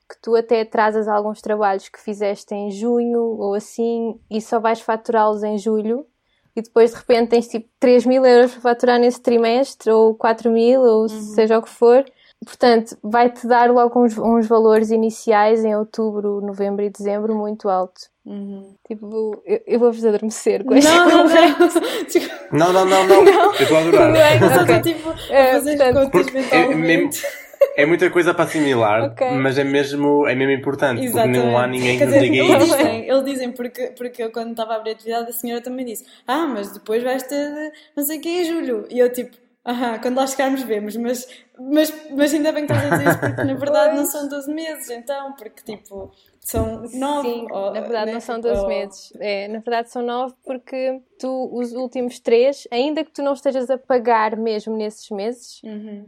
que tu até atrasas alguns trabalhos que fizeste em junho ou assim e só vais faturá-los em julho e depois de repente tens tipo 3 mil euros para faturar nesse trimestre ou 4 mil ou uhum. seja o que for Portanto, vai-te dar logo uns, uns, valores iniciais em outubro, novembro e dezembro muito alto. Uhum. Tipo, eu, eu vou-vos adormecer com esta não, não, não, não, não, não, não. Eu estou a adorar. Não okay. tipo, a fazer é, mentalmente. É, é muita coisa para assimilar, okay. mas é mesmo, é mesmo importante, Exatamente. porque não há ninguém que nos diga isso. Eles dizem, eles dizem porque, porque eu quando estava a abrir a atividade a senhora também disse ah, mas depois vais ter não sei o que em julho. E eu tipo, Aham, quando lá chegarmos vemos, mas, mas, mas ainda bem que estás a dizer isso, porque na verdade não são 12 meses, então, porque tipo, são 9. Sim, ou, na verdade né? não são 12 ou... meses, é, na verdade são 9 porque tu, os últimos 3, ainda que tu não estejas a pagar mesmo nesses meses, uhum.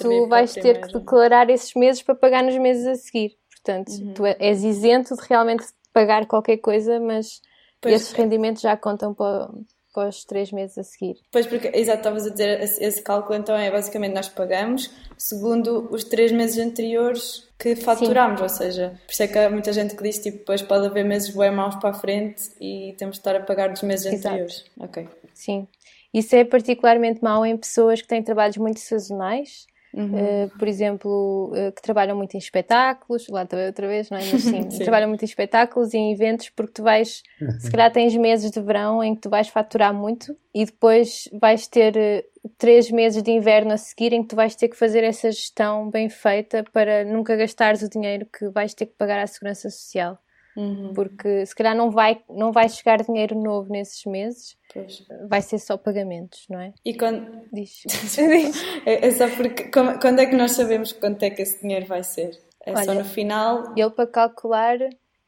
tu vais ter que declarar esses meses para pagar nos meses a seguir. Portanto, uhum. tu és isento de realmente pagar qualquer coisa, mas pois esses rendimentos já contam para para os três meses a seguir. Pois, porque, exato, estavas a dizer, esse cálculo então é basicamente nós pagamos segundo os três meses anteriores que faturamos, Sim. ou seja, por isso é que há muita gente que diz, tipo, depois pode haver meses bem maus para a frente e temos de estar a pagar dos meses exato. anteriores. Ok. Sim. Isso é particularmente mau em pessoas que têm trabalhos muito sazonais. Uhum. Uh, por exemplo, uh, que trabalham muito em espetáculos, lá estou outra vez, não é? Mas sim, sim, trabalham muito em espetáculos e em eventos porque tu vais, uhum. se calhar tens meses de verão em que tu vais faturar muito e depois vais ter uh, três meses de inverno a seguir em que tu vais ter que fazer essa gestão bem feita para nunca gastares o dinheiro que vais ter que pagar à Segurança Social. Uhum. Porque se calhar não vai, não vai chegar dinheiro novo nesses meses, pois. vai ser só pagamentos, não é? E quando. Diz. é, é, só porque. Quando é que nós sabemos quanto é que esse dinheiro vai ser? É Olha, só no final? Ele para calcular.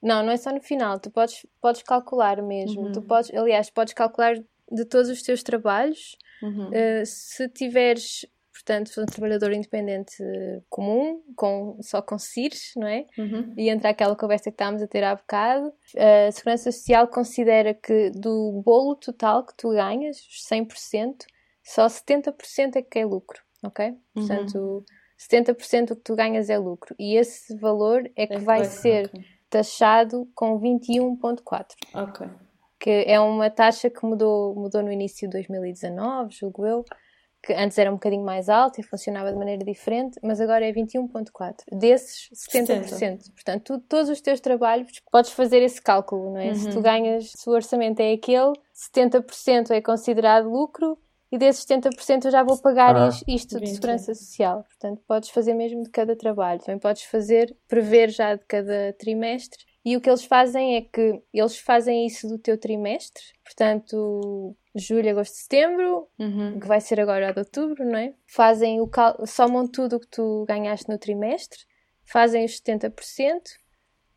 Não, não é só no final, tu podes, podes calcular mesmo. Uhum. Tu podes, aliás, podes calcular de todos os teus trabalhos. Uhum. Uh, se tiveres portanto, um trabalhador independente comum, com, só com CIRS, não é? Uhum. E entra aquela conversa que estávamos a ter há bocado. A Segurança Social considera que do bolo total que tu ganhas, 100%, só 70% é que é lucro, ok? Uhum. Portanto, 70% do que tu ganhas é lucro. E esse valor é que é vai ser okay. taxado com 21,4%. Ok que é uma taxa que mudou, mudou no início de 2019, julgo eu, que antes era um bocadinho mais alto e funcionava de maneira diferente, mas agora é 21,4%. Desses, 70%. 70. Portanto, tu, todos os teus trabalhos, podes fazer esse cálculo, não é? Uhum. Se tu uhum. ganhas, se o orçamento é aquele, 70% é considerado lucro e desses 70% eu já vou pagar ah, isto, de segurança social. Portanto, podes fazer mesmo de cada trabalho. Também podes fazer, prever já de cada trimestre. E o que eles fazem é que eles fazem isso do teu trimestre, portanto, julho, agosto, setembro, uhum. que vai ser agora de outubro, não é? Fazem o cal... somam tudo o que tu ganhaste no trimestre, fazem os 70%,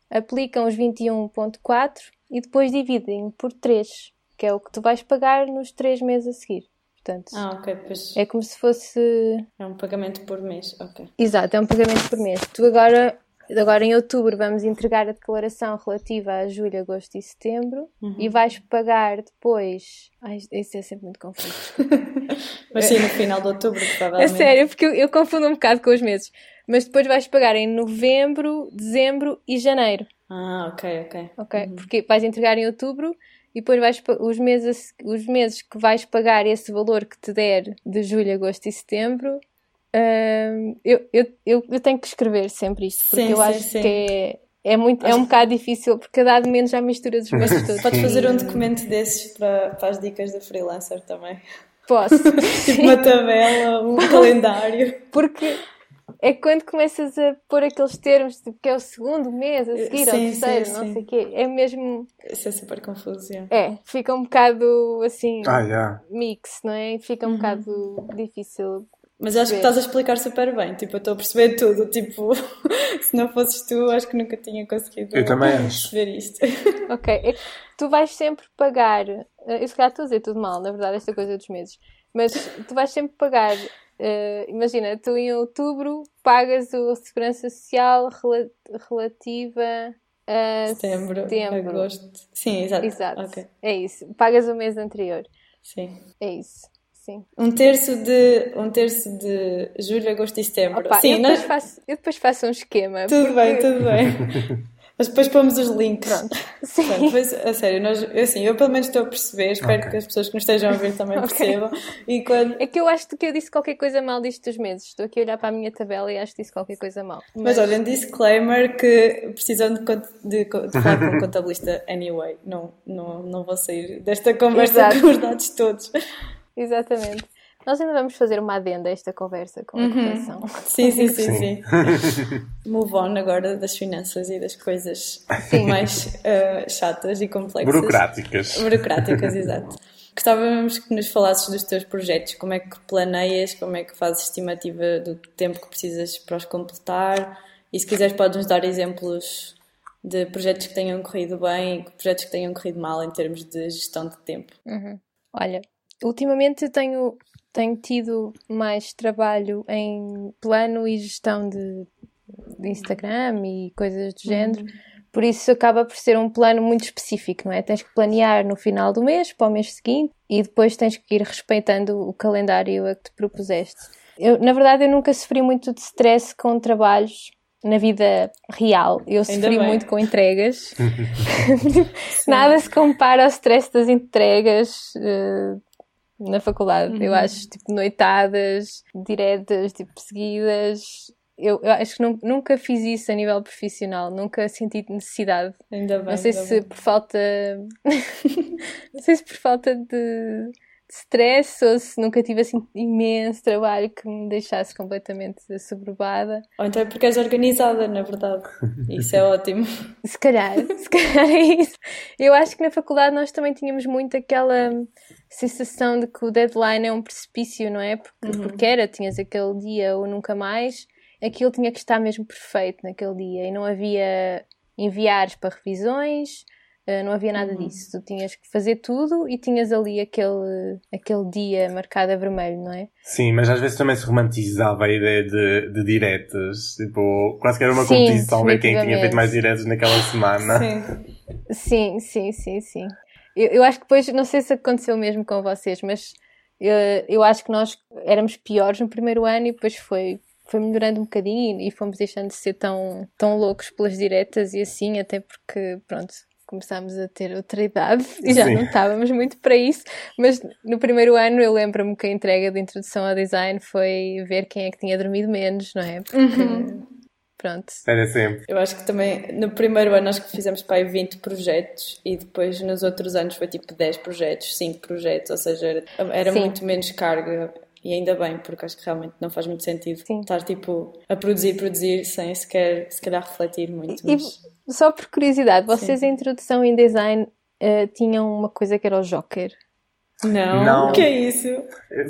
aplicam os 21.4 e depois dividem por 3, que é o que tu vais pagar nos 3 meses a seguir. Portanto, ah, ok, pois... É como se fosse... É um pagamento por mês, ok. Exato, é um pagamento por mês. Tu agora Agora em outubro vamos entregar a declaração relativa a julho, agosto e setembro uhum. e vais pagar depois. Ai, isso é sempre muito confuso. Mas sim, no final de outubro, provavelmente. É sério, porque eu, eu, confundo um bocado com os meses. Mas depois vais pagar em novembro, dezembro e janeiro. Ah, ok, ok. Ok, uhum. porque vais entregar em outubro e depois vais, os, meses, os meses que vais pagar esse valor que te der de julho, agosto e setembro Uh, eu, eu, eu, eu, tenho que escrever sempre isto, porque sim, eu sim, acho sim. que é, é, muito, é um bocado difícil, porque cada menos já mistura os meses todos. Podes fazer um documento desses para, para as dicas da freelancer também. Posso. tipo uma tabela, um calendário. Porque é quando começas a pôr aqueles termos, tipo, que é o segundo mês a seguir, sim, ao terceiro, sim, não sim. sei o quê. É mesmo. Isso é super confuso. É, fica um bocado assim. Ah, yeah. Mix, não é? Fica um uhum. bocado difícil mas acho que estás a explicar super bem, tipo, eu estou a perceber tudo, tipo, se não fosses tu, acho que nunca tinha conseguido eu também perceber isto. Ok, é que tu vais sempre pagar, eh, eu se calhar estou a dizer tudo mal, na verdade, esta coisa dos meses, mas tu vais sempre pagar, uh, imagina, tu em outubro pagas a Segurança Social rel relativa a setembro, setembro, agosto, sim, exato. Exato, okay. é isso, pagas o mês anterior. Sim. É isso. Sim. Um terço de, um terço de julho, agosto e setembro. Opa, Sim, eu, depois nós... faço, eu depois faço um esquema. Tudo porque... bem, tudo bem. Mas depois pomos os links. Pronto. Sim. Pronto, depois, a sério, nós, assim, eu pelo menos estou a perceber, espero okay. que as pessoas que nos estejam a ver também okay. percebam. E quando... É que eu acho que eu disse qualquer coisa mal disto dos meses. Estou aqui a olhar para a minha tabela e acho que disse qualquer coisa mal. Mas, Mas olha, um disclaimer que precisam de, de, de falar com um contabilista anyway. Não, não, não vou sair desta conversa Exato. com os dados todos. Exatamente. Nós ainda vamos fazer uma adenda a esta conversa com a uhum. correção. Sim, sim, sim, sim. Move on agora das finanças e das coisas sim. mais uh, chatas e complexas. Burocráticas. Burocráticas, exato. Gostávamos que nos falasses dos teus projetos, como é que planeias, como é que fazes estimativa do tempo que precisas para os completar e se quiseres podes nos dar exemplos de projetos que tenham corrido bem e projetos que tenham corrido mal em termos de gestão de tempo. Uhum. Olha, ultimamente tenho tenho tido mais trabalho em plano e gestão de, de Instagram e coisas do género. Uhum. Por isso acaba por ser um plano muito específico, não é? Tens que planear no final do mês, para o mês seguinte, e depois tens que ir respeitando o calendário a que te propuseste. Eu, na verdade, eu nunca sofri muito de stress com trabalhos na vida real. Eu Ainda sofri bem. muito com entregas. Nada se compara ao stress das entregas. Uh, na faculdade. Uhum. Eu acho, tipo, noitadas, diretas, tipo, seguidas. Eu, eu acho que nunca fiz isso a nível profissional, nunca senti necessidade. Ainda bem. Não sei se bem. por falta. não sei se por falta de stress ou se nunca tive assim imenso trabalho que me deixasse completamente assoberbada. Ou então é porque és organizada, na verdade. Isso é ótimo. Se calhar, se calhar é isso. Eu acho que na faculdade nós também tínhamos muito aquela sensação de que o deadline é um precipício, não é? Porque, uhum. porque era, tinhas aquele dia ou nunca mais, aquilo tinha que estar mesmo perfeito naquele dia e não havia enviares para revisões, Uh, não havia nada uhum. disso. Tu tinhas que fazer tudo e tinhas ali aquele, aquele dia marcado a vermelho, não é? Sim, mas às vezes também se romantizava a ideia de, de diretas. Tipo, quase que era uma sim, competição ver quem tinha feito mais diretas naquela semana. Sim, sim, sim, sim. sim. Eu, eu acho que depois, não sei se aconteceu mesmo com vocês, mas eu, eu acho que nós éramos piores no primeiro ano e depois foi foi melhorando um bocadinho e fomos deixando de ser tão, tão loucos pelas diretas e assim, até porque, pronto, começámos a ter outra idade e já Sim. não estávamos muito para isso, mas no primeiro ano eu lembro-me que a entrega de introdução ao design foi ver quem é que tinha dormido menos, não é? Porque, uhum. pronto. Era sempre. Eu acho que também no primeiro ano acho que fizemos para aí 20 projetos e depois nos outros anos foi tipo 10 projetos, 5 projetos, ou seja, era, era muito menos carga e ainda bem, porque acho que realmente não faz muito sentido Sim. estar tipo a produzir, produzir sem sequer se calhar refletir muito. Mas... Só por curiosidade, vocês Sim. em introdução em design uh, tinham uma coisa que era o Joker? Não, não. O que é isso?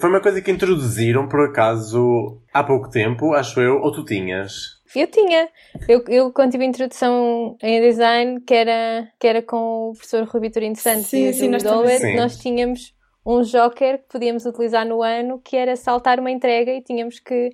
Foi uma coisa que introduziram por acaso há pouco tempo, acho eu, ou tu tinhas? Eu tinha. Eu, eu quando tive a introdução em design, que era, que era com o professor Rui Vitorino Santos sim, e o sim, nós, nós tínhamos um joker que podíamos utilizar no ano, que era saltar uma entrega e tínhamos que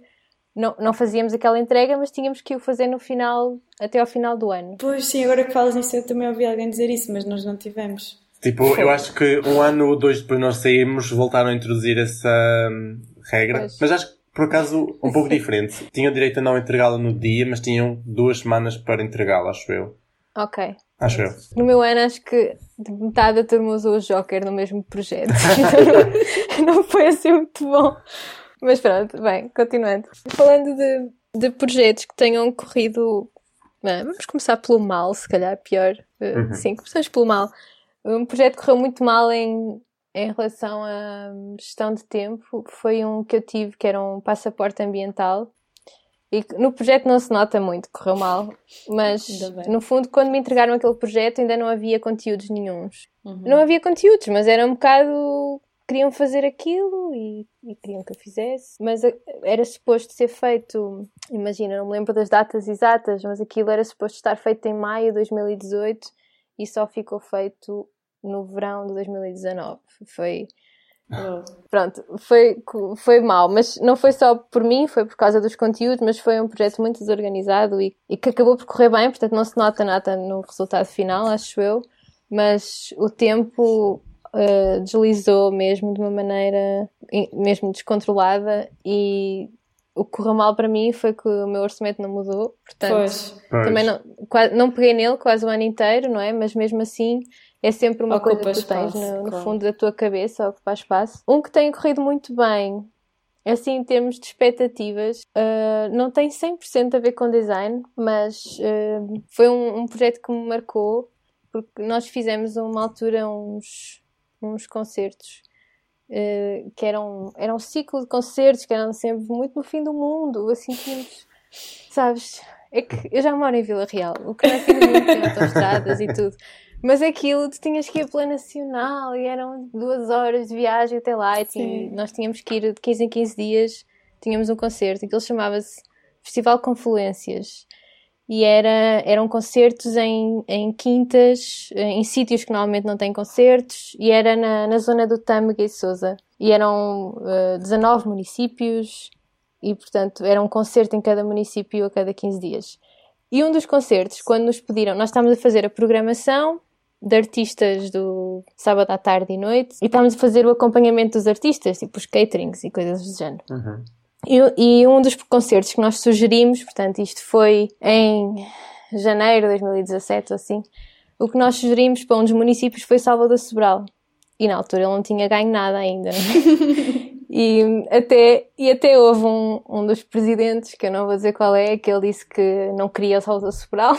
não, não fazíamos aquela entrega, mas tínhamos que o fazer no final, até ao final do ano. Pois sim, agora que falas nisso eu também ouvi alguém dizer isso, mas nós não tivemos. Tipo, Foi. eu acho que um ano ou dois depois nós saímos, voltaram a introduzir essa hum, regra, pois. mas acho que por acaso um pouco diferente. Tinham direito a não entregá-la no dia, mas tinham duas semanas para entregá-la, acho eu. Ok. Acho eu. No meu ano, acho que metade da turma usou o Joker no mesmo projeto. não foi assim muito bom. Mas pronto, bem, continuando. Falando de, de projetos que tenham corrido. Bem, vamos começar pelo mal, se calhar, pior. Eh, uhum. Sim, começamos pelo mal. Um projeto que correu muito mal em, em relação à gestão de tempo foi um que eu tive, que era um passaporte ambiental. E no projeto não se nota muito, correu mal. Mas, no fundo, quando me entregaram aquele projeto, ainda não havia conteúdos nenhums. Uhum. Não havia conteúdos, mas era um bocado queriam fazer aquilo e, e, queriam que eu fizesse, mas era suposto ser feito, imagina, não me lembro das datas exatas, mas aquilo era suposto estar feito em maio de 2018 e só ficou feito no verão de 2019. Foi. Pronto, foi, foi mal, mas não foi só por mim, foi por causa dos conteúdos, mas foi um projeto muito desorganizado e, e que acabou por correr bem, portanto não se nota nada no resultado final, acho eu, mas o tempo uh, deslizou mesmo de uma maneira mesmo descontrolada e o que correu mal para mim foi que o meu orçamento não mudou, portanto pois. também não, quase, não peguei nele quase o ano inteiro, não é? Mas mesmo assim é sempre uma Ocupa coisa que tu espaço, tens no, no claro. fundo da tua cabeça, ocupar espaço. Um que tem corrido muito bem, assim em termos de expectativas, uh, não tem 100% a ver com design, mas uh, foi um, um projeto que me marcou, porque nós fizemos uma altura uns uns concertos uh, que eram, eram um ciclo de concertos que eram sempre muito no fim do mundo, assim tínhamos, sabes? É que eu já moro em Vila Real, o que não é fim do mundo, tem autostradas e tudo. Mas aquilo, tu tinhas que ir pela Nacional e eram duas horas de viagem até lá e nós tínhamos que ir de 15 em 15 dias, tínhamos um concerto, aquilo chamava-se Festival Confluências e era, eram concertos em, em quintas, em sítios que normalmente não têm concertos, e era na, na zona do Tâmega e Sousa. E eram uh, eh, 19 municípios, e portanto era um concerto em cada município a cada 15 dias. E um dos concertos, quando nos pediram, nós estávamos a fazer a programação de artistas do sábado à tarde e noite, e estávamos a fazer o acompanhamento dos artistas, tipo os caterings e coisas do género. Uhum. E, e, um dos concertos que nós sugerimos, portanto, isto foi em janeiro de 2017 ou assim, o que nós sugerimos para um dos municípios foi Salvador Sobral. E na altura ele não tinha ganho nada ainda, é? E até, e até houve um, um dos presidentes, que eu não vou dizer qual é, que ele disse que não queria o Sousa Sobral,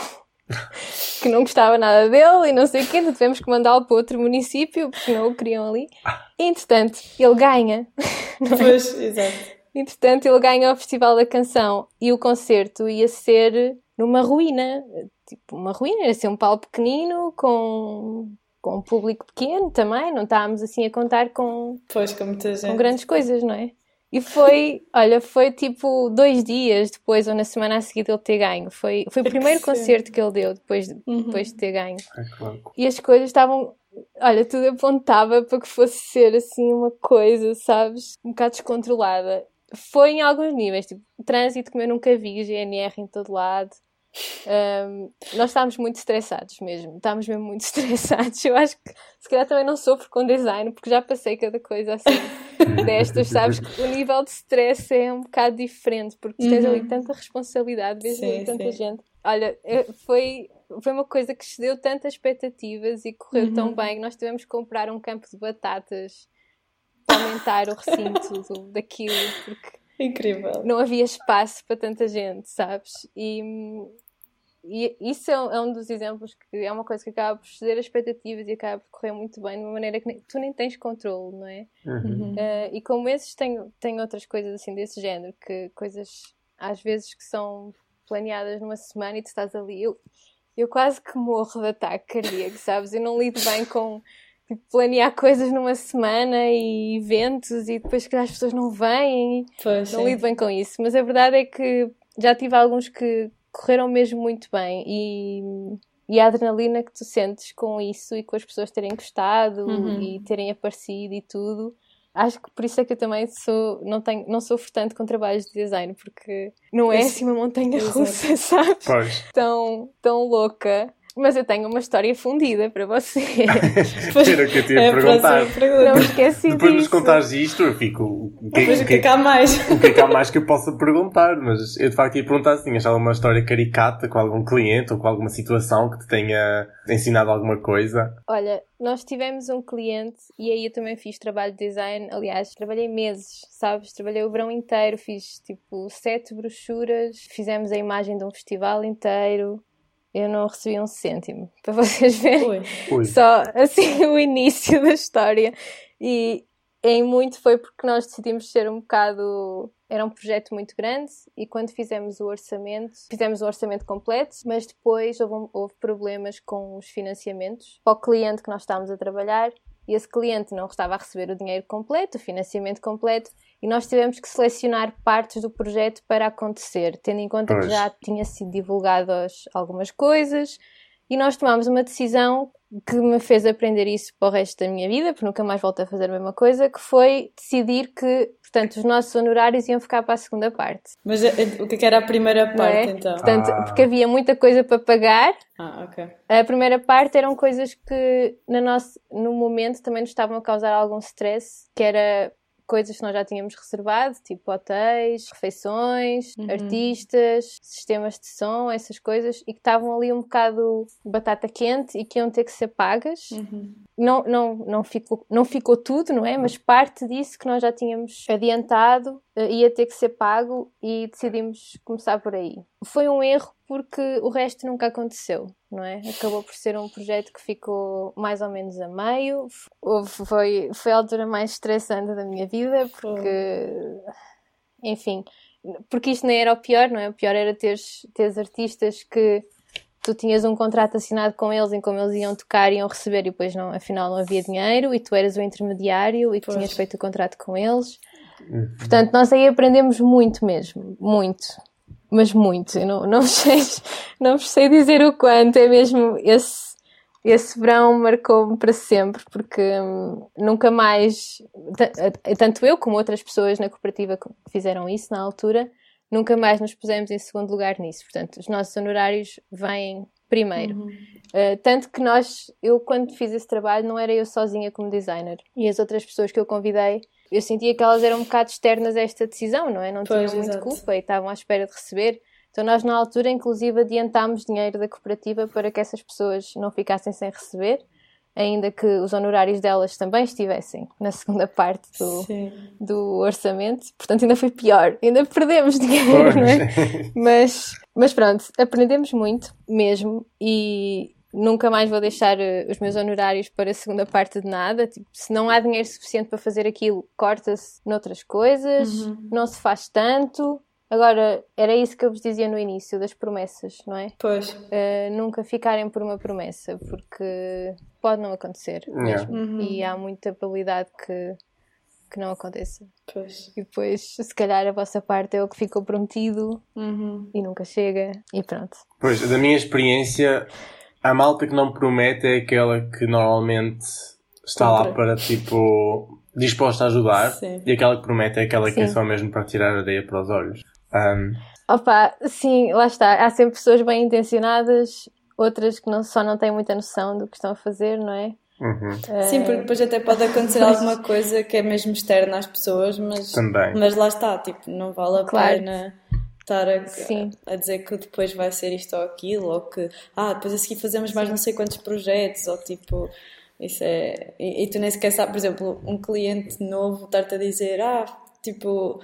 que não gostava nada dele e não sei o quê, tivemos que mandá-lo para outro município porque não o queriam ali. E, entretanto, ele ganha. É? Pois, exato. Entretanto, ele ganha o Festival da Canção e o concerto ia ser numa ruína. Tipo, uma ruína, ia ser um palco pequenino com com um público pequeno também, não estávamos assim a contar com, pois, com, muita gente. com grandes coisas, não é? E foi, olha, foi tipo dois dias depois ou na semana a seguir dele ter ganho. Foi, foi o primeiro concerto que ele deu depois, de, uhum. depois de ter ganho. É claro. E as coisas estavam, olha, tudo apontava para que fosse ser assim uma coisa, sabes? Um bocado descontrolada. Foi em alguns níveis, tipo, trânsito como eu nunca vi, GNR em todo lado. Um, nós estávamos muito estressados mesmo, estávamos mesmo muito estressados. Eu acho que se calhar também não sofro com design, porque já passei cada coisa assim destas, sabes? Que o nível de stress é um bocado diferente, porque tu tens ali uhum. tanta responsabilidade, vês ali tanta sim. gente. Olha, foi, foi uma coisa que excedeu tantas expectativas e correu uhum. tão bem que nós tivemos que comprar um campo de batatas para aumentar o recinto do, daquilo, porque Incrível. Não havia espaço para tanta gente, sabes? E, e isso é, é, um dos exemplos que é uma coisa que acaba por ceder as expectativas e acaba por correr muito bem de uma maneira que nem, tu nem tens controle, não é? Uhum. Uh, e como esses, tenho, tenho outras coisas assim desse género, que coisas às vezes que são planeadas numa semana e tu estás ali. Eu, eu quase que morro de ataque cardíaco, sabes? Eu não lido bem com tipo, planear coisas numa semana e eventos e depois que as pessoas não vêm. Pois, não sim. lido bem com isso. Mas a verdade é que já tive alguns que correram mesmo muito bem e, e a adrenalina que tu sentes com isso e com as pessoas terem gostado uhum. e terem aparecido e tudo. Acho que por isso é que eu também sou, não, tenho, não sofro tanto com trabalhos de design, porque não é assim uma montanha russa, sabes? Pois. Tão, tão louca. Mas eu tenho uma história fundida para você. Era o que eu tinha é perguntar. Não esqueci Depois de nos contares isto, eu fico. O que, Depois o que, é que há mais? O que é que há mais que eu possa perguntar? Mas eu de facto ia perguntar se tinhas alguma história caricata com algum cliente ou com alguma situação que te tenha ensinado alguma coisa. Olha, nós tivemos um cliente e aí eu também fiz trabalho de design. Aliás, trabalhei meses, sabes? Trabalhei o verão inteiro, fiz tipo sete brochuras, fizemos a imagem de um festival inteiro eu não recebi um cêntimo, para vocês verem. Ui. Só assim o início da história. E em muito foi porque nós decidimos ser um bocado. Era um projeto muito grande e quando fizemos o orçamento, fizemos o orçamento completo, mas depois houve, houve problemas com os financiamentos para o cliente que nós estávamos a trabalhar e esse cliente não estava a receber o dinheiro completo, o financiamento completo, e nós tivemos que selecionar partes do projeto para acontecer, tendo em conta pois. que já tinha sido divulgadas algumas coisas, e nós tomámos uma decisão que me fez aprender isso para o resto da minha vida, porque nunca mais volto a fazer a mesma coisa, que foi decidir que, portanto, os nossos honorários iam ficar para a segunda parte. Mas eh, o que, é que era a primeira parte, é? então? Portanto, ah. porque havia muita coisa para pagar. Ah, ok. A primeira parte eram coisas que, na nosso, no momento, também nos estavam a causar algum stress, que era coisas que nós já tínhamos reservado, tipo hotéis, refeições, uhum. artistas, sistemas de som, essas coisas, e que estavam ali um bocado batata quente e que iam ter que ser pagas. Uhum. Não, não, não, ficou, não ficou tudo, não é? Mas parte disso que nós já tínhamos adiantado uh, ia ter que ser pago e decidimos começar por aí. Foi um erro porque o resto nunca aconteceu, não é? Acabou por ser um projeto que ficou mais ou menos a meio. Foi, foi a altura mais estressante da minha vida, porque. Enfim, porque isto nem era o pior, não é? O pior era teres, teres artistas que tu tinhas um contrato assinado com eles em como eles iam tocar e iam receber e depois não, afinal não havia dinheiro e tu eras o intermediário e tu tinhas feito o contrato com eles. Uhum. Portanto, nós aí aprendemos muito mesmo, muito mas muito. Eu não, não, sei, não sei dizer o quanto. É mesmo esse, esse verão marcou-me para sempre, porque hum, nunca mais, tanto eu como outras pessoas na cooperativa que fizeram isso na altura, nunca mais nos pusemos em segundo lugar nisso. Portanto, os nossos honorários vêm primeiro. Uhum. Uh, tanto que nós, eu quando fiz esse trabalho, não era eu sozinha como designer. E as outras pessoas que eu convidei eu sentia que elas eram um bocado externas a esta decisão, não é? Não pois, tinham muito culpa e estavam à espera de receber. Então nós na altura, inclusive, adiantámos dinheiro da cooperativa para que essas pessoas não ficassem sem receber. ainda que os honorários delas também estivessem na segunda parte do, do orçamento, portanto ainda foi pior, ainda perdemos dinheiro, não é? Mas, mas pronto, aprendemos muito mesmo e nunca mais vou deixar eh, os meus honorários para a segunda parte de nada. Tipo, se não há dinheiro suficiente para fazer aquilo, corta-se noutras coisas, uhum. não se faz tanto. Agora, era isso que eu vos dizia no início, das promessas, não é? Pois. Uh, nunca ficarem por uma promessa, porque pode não acontecer yeah. Uhum. E há muita probabilidade que, que não aconteça. Pois. E depois, se calhar, a vossa parte é o que ficou prometido uhum. e nunca chega, e pronto. Pois, da minha experiência, a malta que não promete é aquela que normalmente está lá para tipo disposta a ajudar sim. e aquela que promete é aquela sim. que é só mesmo para tirar areia para os olhos. Um... Opa, sim, lá está. Há sempre pessoas bem intencionadas, outras que não, só não têm muita noção do que estão a fazer, não é? Uhum. Sim, porque depois até pode acontecer alguma coisa que é mesmo externa às pessoas, mas, Também. mas lá está, tipo, não vale a claro. pena estar a, a, dizer que depois vai ser isto ou aquilo, ou que ah, depois a seguir fazemos mais não sei quantos projetos, ou tipo, isso é. E, e tu nem sequer sabes, por exemplo, um cliente novo estar-te a dizer, ah, tipo,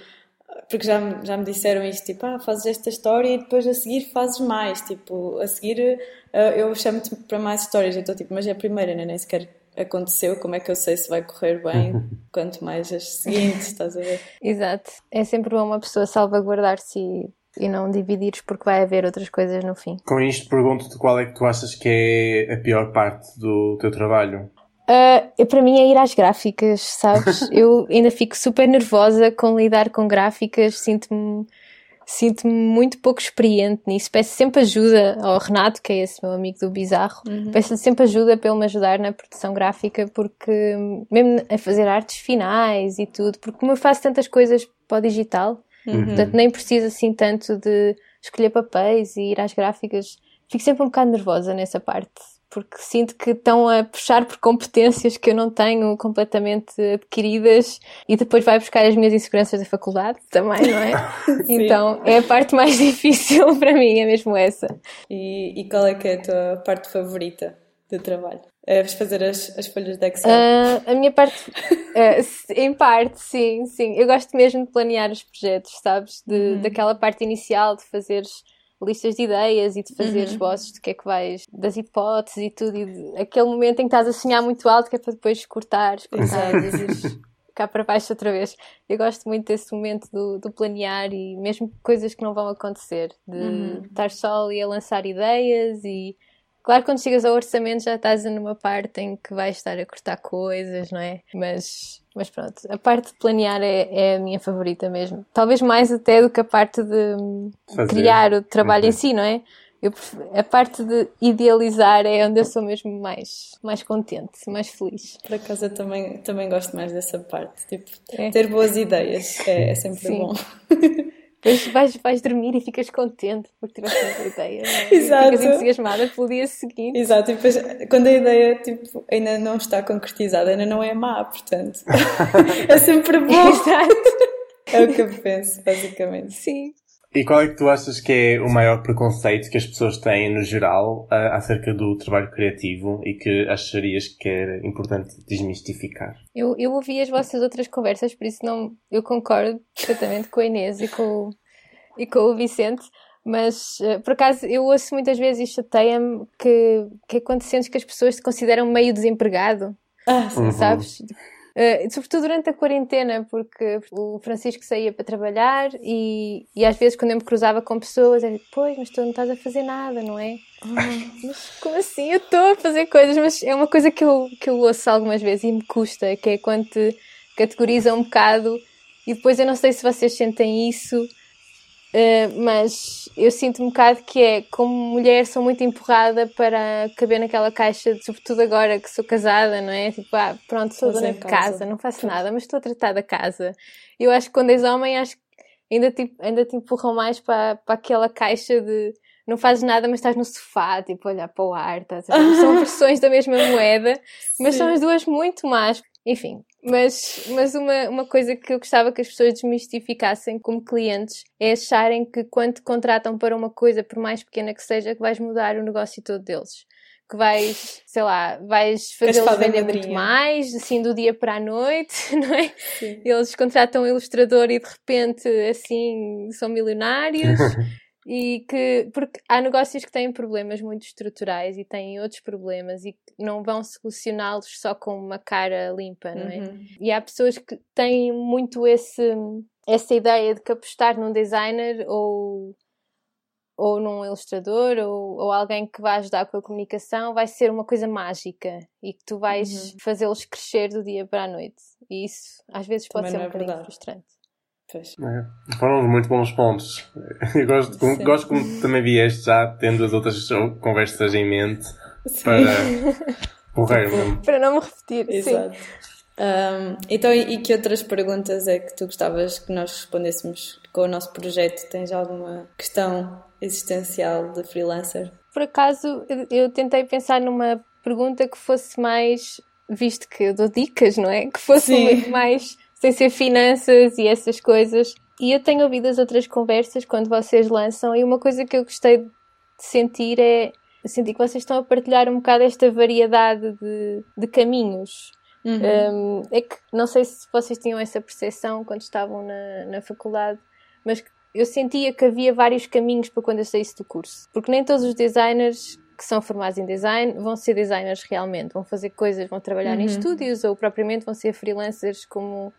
porque já, já me disseram isto, tipo, ah, fazes esta história e depois a seguir fazes mais, tipo, a seguir uh, eu chamo-te para mais histórias, então tipo, mas é a primeira, né? nem sequer aconteceu, como é que eu sei se vai correr bem, quanto mais as seguintes, estás a ver? Exato. É sempre bom uma pessoa salvaguardar-se e, e não dividir porque vai haver outras coisas no fim. Com isto pergunto-te qual é que tu achas que é a pior parte do teu trabalho? Uh, para mim é ir às gráficas, sabes? eu ainda fico super nervosa com lidar com gráficas, sinto-me sinto-me muito pouco experiente nisso. Peço sempre ajuda ao Renato, que é esse meu amigo do Bizarro. Uhum. Peço-lhe sempre ajuda para ele me ajudar na produção gráfica, porque mesmo a fazer artes finais e tudo, porque como eu faço tantas coisas para o digital, uhum. portanto nem preciso assim tanto de escolher papéis e ir às gráficas. Fico sempre um bocado nervosa nessa parte porque sinto que estão a puxar por competências que eu não tenho completamente adquiridas e depois vai buscar as minhas inseguranças da faculdade também, não é? então é a parte mais difícil para mim, é mesmo essa. E, e qual é que é a tua parte favorita do trabalho? É fazer as, as folhas de Excel? Uh, a minha parte, uh, em parte, sim, sim. Eu gosto mesmo de planear os projetos, sabes? De, uhum. Daquela parte inicial de fazeres listas de ideias e de fazer uhum. esboços de que é que vais, das hipóteses e tudo, e de, aquele momento em que estás a sonhar muito alto que é para depois cortar, cortar e cá para baixo outra vez. Eu gosto muito desse momento do, do planear e mesmo coisas que não vão acontecer, de uhum. estar só ali a lançar ideias e Claro, quando chegas ao orçamento já estás numa parte em que vais estar a cortar coisas, não é? Mas, mas pronto, a parte de planear é, é a minha favorita mesmo. Talvez mais até do que a parte de Fazer. criar o trabalho uhum. em si, não é? Eu, a parte de idealizar é onde eu sou mesmo mais, mais contente, mais feliz. Por acaso eu também, também gosto mais dessa parte. Tipo, é. ter boas ideias é, é sempre Sim. bom. Depois vais, vais dormir e ficas contente porque tiveste uma ideia. É? Exato. Ficas entusiasmada pelo dia seguinte. Exato, e depois quando a ideia tipo, ainda não está concretizada, ainda não é má, portanto. é sempre bom. Exato. É o que eu penso, basicamente. Sim. E qual é que tu achas que é o maior preconceito que as pessoas têm no geral uh, acerca do trabalho criativo e que acharias que era importante desmistificar? Eu, eu ouvi as vossas outras conversas, por isso não, eu concordo perfeitamente com a Inês e com, e com o Vicente, mas uh, por acaso eu ouço muitas vezes e chateia-me que, que é quando sentes que as pessoas te consideram meio desempregado. Ah, uhum. sabes? Uh, sobretudo durante a quarentena, porque o Francisco saía para trabalhar e, e às vezes quando eu me cruzava com pessoas, era pois, mas tu não estás a fazer nada, não é? mas como assim? Eu estou a fazer coisas, mas é uma coisa que eu, que eu ouço algumas vezes e me custa, que é quando te categorizam um bocado e depois eu não sei se vocês sentem isso Uh, mas eu sinto um bocado que é, como mulher, sou muito empurrada para caber naquela caixa, sobretudo agora que sou casada, não é? Tipo, ah, pronto, sou dona de casa, não faço nada, mas estou a tratar da casa. Eu acho que quando és homem, acho que ainda te, ainda te empurram mais para, para aquela caixa de não fazes nada, mas estás no sofá, tipo, olhar para o ar, tá? são versões da mesma moeda, mas Sim. são as duas muito más. Enfim, mas, mas uma, uma coisa que eu gostava que as pessoas desmistificassem como clientes é acharem que quando te contratam para uma coisa, por mais pequena que seja, que vais mudar o negócio todo deles. que vais, sei lá, vais fazê-los vender muito mais, assim, do dia para a noite, não é? Sim. Eles contratam um ilustrador e de repente, assim, são milionários. e que porque há negócios que têm problemas muito estruturais e têm outros problemas e que não vão solucioná-los só com uma cara limpa, não é? Uhum. E há pessoas que têm muito esse essa ideia de que apostar num designer ou ou num ilustrador ou, ou alguém que vai ajudar com a comunicação vai ser uma coisa mágica e que tu vais uhum. fazê-los crescer do dia para a noite. E isso às vezes pode Também ser um é bocadinho frustrante. É, foram muito bons pontos. Eu gosto, como, gosto como também vieste já tendo as outras conversas em mente Sim. para correr. para não me repetir. Exato. Sim. Um, então, e que outras perguntas é que tu gostavas que nós respondêssemos com o nosso projeto? Tens alguma questão existencial de freelancer? Por acaso, eu tentei pensar numa pergunta que fosse mais, visto que eu dou dicas, não é? Que fosse Sim. muito mais sem ser finanças e essas coisas. E eu tenho ouvido as outras conversas quando vocês lançam, e uma coisa que eu gostei de sentir é sentir que vocês estão a partilhar um bocado esta variedade de, de caminhos. Uhum. Um, é que não sei se vocês tinham essa percepção quando estavam na, na faculdade, mas eu sentia que havia vários caminhos para quando eu saísse do curso. Porque nem todos os designers que são formados em design vão ser designers realmente, vão fazer coisas, vão trabalhar uhum. em estúdios ou propriamente vão ser freelancers como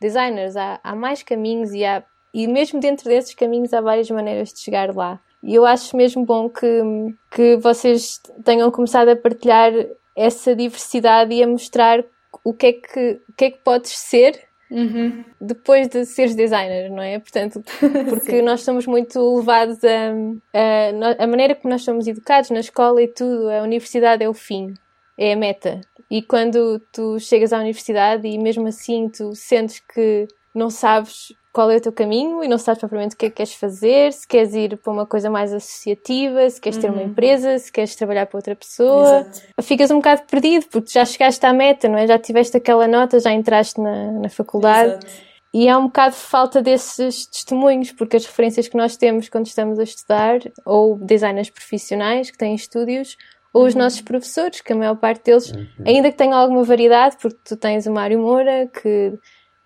designers, há, há mais caminhos e, há, e mesmo dentro desses caminhos há várias maneiras de chegar lá. E eu acho mesmo bom que, que vocês tenham começado a partilhar essa diversidade e a mostrar o que é que, o que, é que podes ser uhum. depois de seres designer, não é? Portanto, porque nós somos muito levados a, a, a maneira como nós somos educados na escola e tudo, a universidade é o fim, é a meta. E quando tu chegas à universidade e mesmo assim tu sentes que não sabes qual é o teu caminho e não sabes propriamente o que é que queres fazer, se queres ir para uma coisa mais associativa, se queres ter uma uhum. empresa, se queres trabalhar para outra pessoa, Exato. ficas um bocado perdido porque já chegaste à meta, não é? Já tiveste aquela nota, já entraste na, na faculdade. Exato. E há um bocado falta desses testemunhos, porque as referências que nós temos quando estamos a estudar, ou designers profissionais que têm estúdios, ou os nossos professores, que a maior parte deles, uhum. ainda que tenham alguma variedade, porque tu tens o Mário Moura, que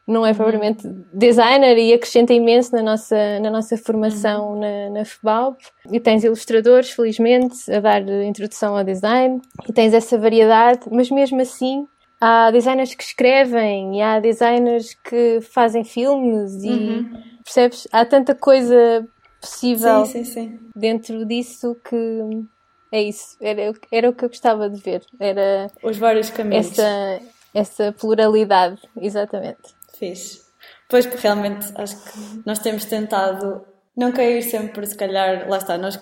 não é propriamente designer e acrescenta imenso na nossa, na nossa formação uhum. na, na. E tens ilustradores, felizmente, a dar introdução ao design. E tens essa variedade, mas mesmo assim há designers que escrevem e há designers que fazem filmes e uhum. percebes? Há tanta coisa possível sim, sim, sim. dentro disso que é isso, era, era o que eu gostava de ver. Era os vários caminhos. Essa, essa pluralidade, exatamente. Fiz. Pois, realmente, acho que nós temos tentado não cair sempre, se calhar, lá está, nós,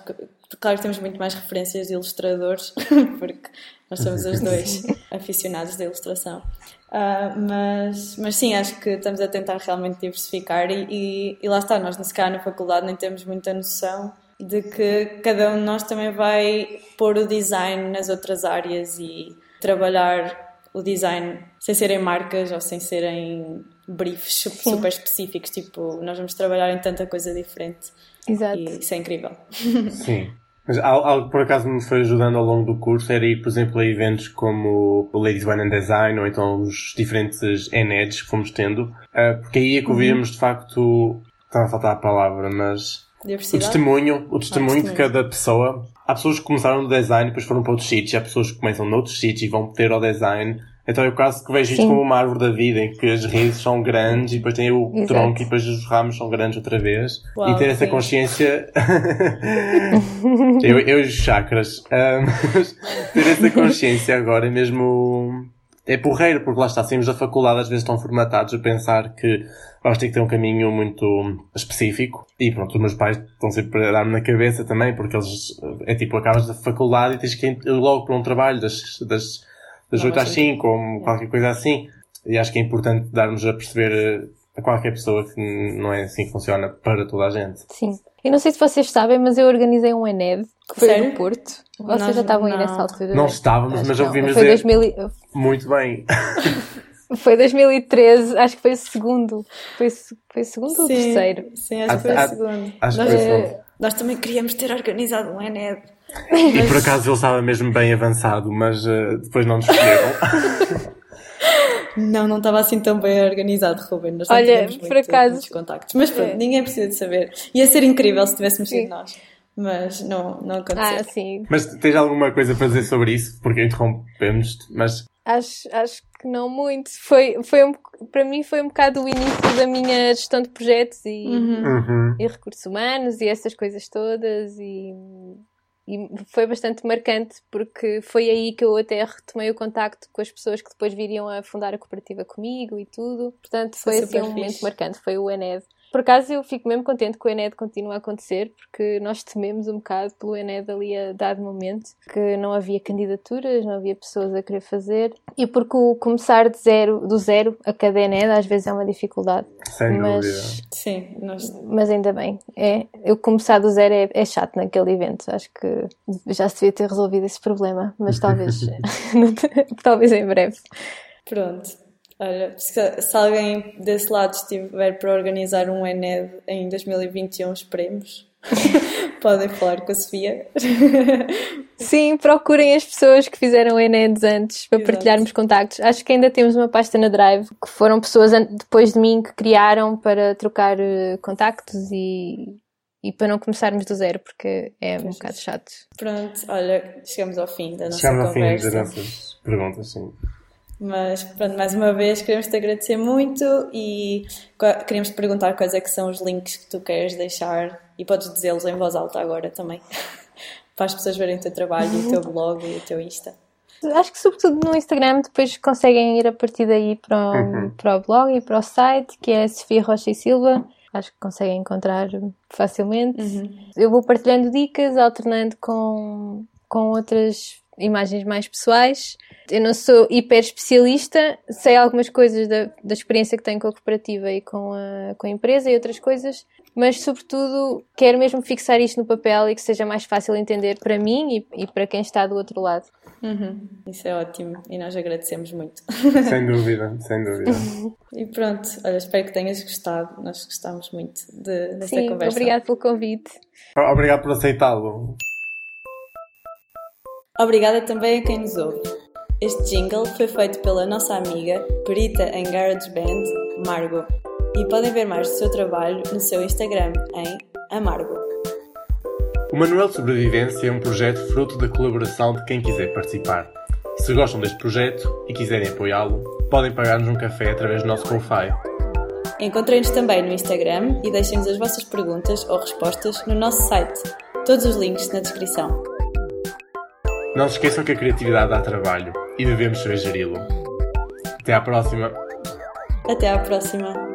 claro que temos muito mais referências de ilustradores, porque nós somos os dois aficionados da ilustração. Uh, mas, mas sim, acho que estamos a tentar realmente diversificar e, e, e lá está, nós, se calhar, na faculdade nem temos muita noção de que cada um de nós também vai pôr o design nas outras áreas e trabalhar o design sem serem marcas ou sem serem briefs Sim. super específicos. Tipo, nós vamos trabalhar em tanta coisa diferente. Exato. E isso é incrível. Sim. Mas algo que por acaso me foi ajudando ao longo do curso era ir, por exemplo, a eventos como o Ladies Wine and Design ou então os diferentes NEDs que fomos tendo, ah, porque aí é que ouvíamos uhum. de facto, estava a faltar a palavra, mas o testemunho, o testemunho de cada pessoa. Há pessoas que começaram no design e depois foram para outros sítios. Há pessoas que começam noutros sítios e vão ter ao design. Então eu quase que vejo isto como uma árvore da vida, em que as raízes são grandes e depois tem o Exato. tronco e depois os ramos são grandes outra vez. Uau, e ter essa sim. consciência. eu, eu e os chakras. Um, ter essa consciência agora é mesmo é porreiro, porque lá está, saímos da faculdade, às vezes estão formatados a pensar que vamos ter que ter um caminho muito específico. E pronto, os meus pais estão sempre a dar-me na cabeça também, porque eles, é tipo, acabas da faculdade e tens que ir logo para um trabalho das, das, das 8 às 5, ou qualquer coisa assim. E acho que é importante darmos a perceber eh, a qualquer pessoa que não é assim que funciona para toda a gente. Sim. Eu não sei se vocês sabem, mas eu organizei um ENED que foi Sério? no Porto. Vocês Nós já estavam aí nessa altura? Não estávamos, mas ouvimos foi 2000... muito bem. Foi 2013, acho que foi o segundo. Foi, foi o segundo sim, ou o terceiro? Sim, acho que foi o segundo. Acho nós, que foi nós também queríamos ter organizado um ENED. E por acaso ele estava mesmo bem avançado, mas uh, depois não nos escolheram. Não, não estava assim tão bem organizado, Ruben. Nós Olha, por muito, acaso. Muitos contactos. Mas pronto, é. ninguém precisa de saber. Ia ser incrível se tivéssemos sido nós. Mas não, não aconteceu. Ah, sim. Mas tens alguma coisa para dizer sobre isso? Porque interrompemos-te, mas. Acho, acho que não muito. Foi, foi um, para mim foi um bocado o início da minha gestão de projetos e, uhum. uhum. e recursos humanos e essas coisas todas e e foi bastante marcante porque foi aí que eu até retomei o contacto com as pessoas que depois viriam a fundar a cooperativa comigo e tudo. Portanto, foi, foi assim um fixe. momento marcante, foi o ENED. Por acaso eu fico mesmo contente que o Ened continue a acontecer, porque nós tememos um bocado pelo Ened ali a dado momento, que não havia candidaturas, não havia pessoas a querer fazer, e porque o começar de zero, do zero a cada Ened às vezes é uma dificuldade. Sem mas, dúvida. Sim, nós... mas ainda bem. É, eu começar do zero é, é chato naquele evento. Acho que já se devia ter resolvido esse problema, mas talvez, talvez em breve. Pronto. Olha, se, se, alguém desse lado estiver para organizar um ENED em 2021, esperemos. Podem falar com a Sofia. Sim, procurem as pessoas que fizeram ENEDs antes para Exato. partilharmos contactos. Acho que ainda temos uma pasta na Drive que foram pessoas depois de mim que criaram para trocar eh, contactos e, e para não começarmos do zero, porque é um bocado chato. Pronto, olha, chegamos ao fim da nossa chegamos conversa. Chegamos ao fim das nossas perguntas, sim. Mas, pronto, mais uma vez queremos te agradecer muito e queremos te perguntar quais é que são os links que tu queres deixar e podes dizê-los em voz alta agora também, para as pessoas verem o teu trabalho, o teu blog e o teu Insta. Acho que sobretudo no Instagram depois conseguem ir a partir daí para o, uhum. para o blog e para o site, que é Sofia Rocha e Silva. Acho que conseguem encontrar facilmente. Uhum. Eu vou partilhando dicas, alternando com, com outras imagens mais pessoais. Eu não sou hiper especialista, sei algumas coisas da, da experiência que tenho com a cooperativa e com a, com a empresa e outras coisas, mas sobretudo quero mesmo fixar isto no papel e que seja mais fácil entender para mim e, e para quem está do outro lado. Uhum. Isso é ótimo e nós agradecemos muito. Sem dúvida, sem dúvida. e pronto, olha, espero que tenhas gostado. Nós gostamos muito de, desta Sim, conversa. Obrigado pelo convite. Obrigado por aceitá-lo. Obrigada também a quem nos ouve. Este jingle foi feito pela nossa amiga, perita em GarageBand, Margot. E podem ver mais do seu trabalho no seu Instagram em Amargo. O Manuel de Sobrevivência é um projeto fruto da colaboração de quem quiser participar. Se gostam deste projeto e quiserem apoiá-lo, podem pagar-nos um café através do nosso Ko-Fi. Encontrem-nos também no Instagram e deixem-nos as vossas perguntas ou respostas no nosso site. Todos os links na descrição. Não se esqueçam que a criatividade dá trabalho e devemos saber geri-lo. Até à próxima! Até à próxima!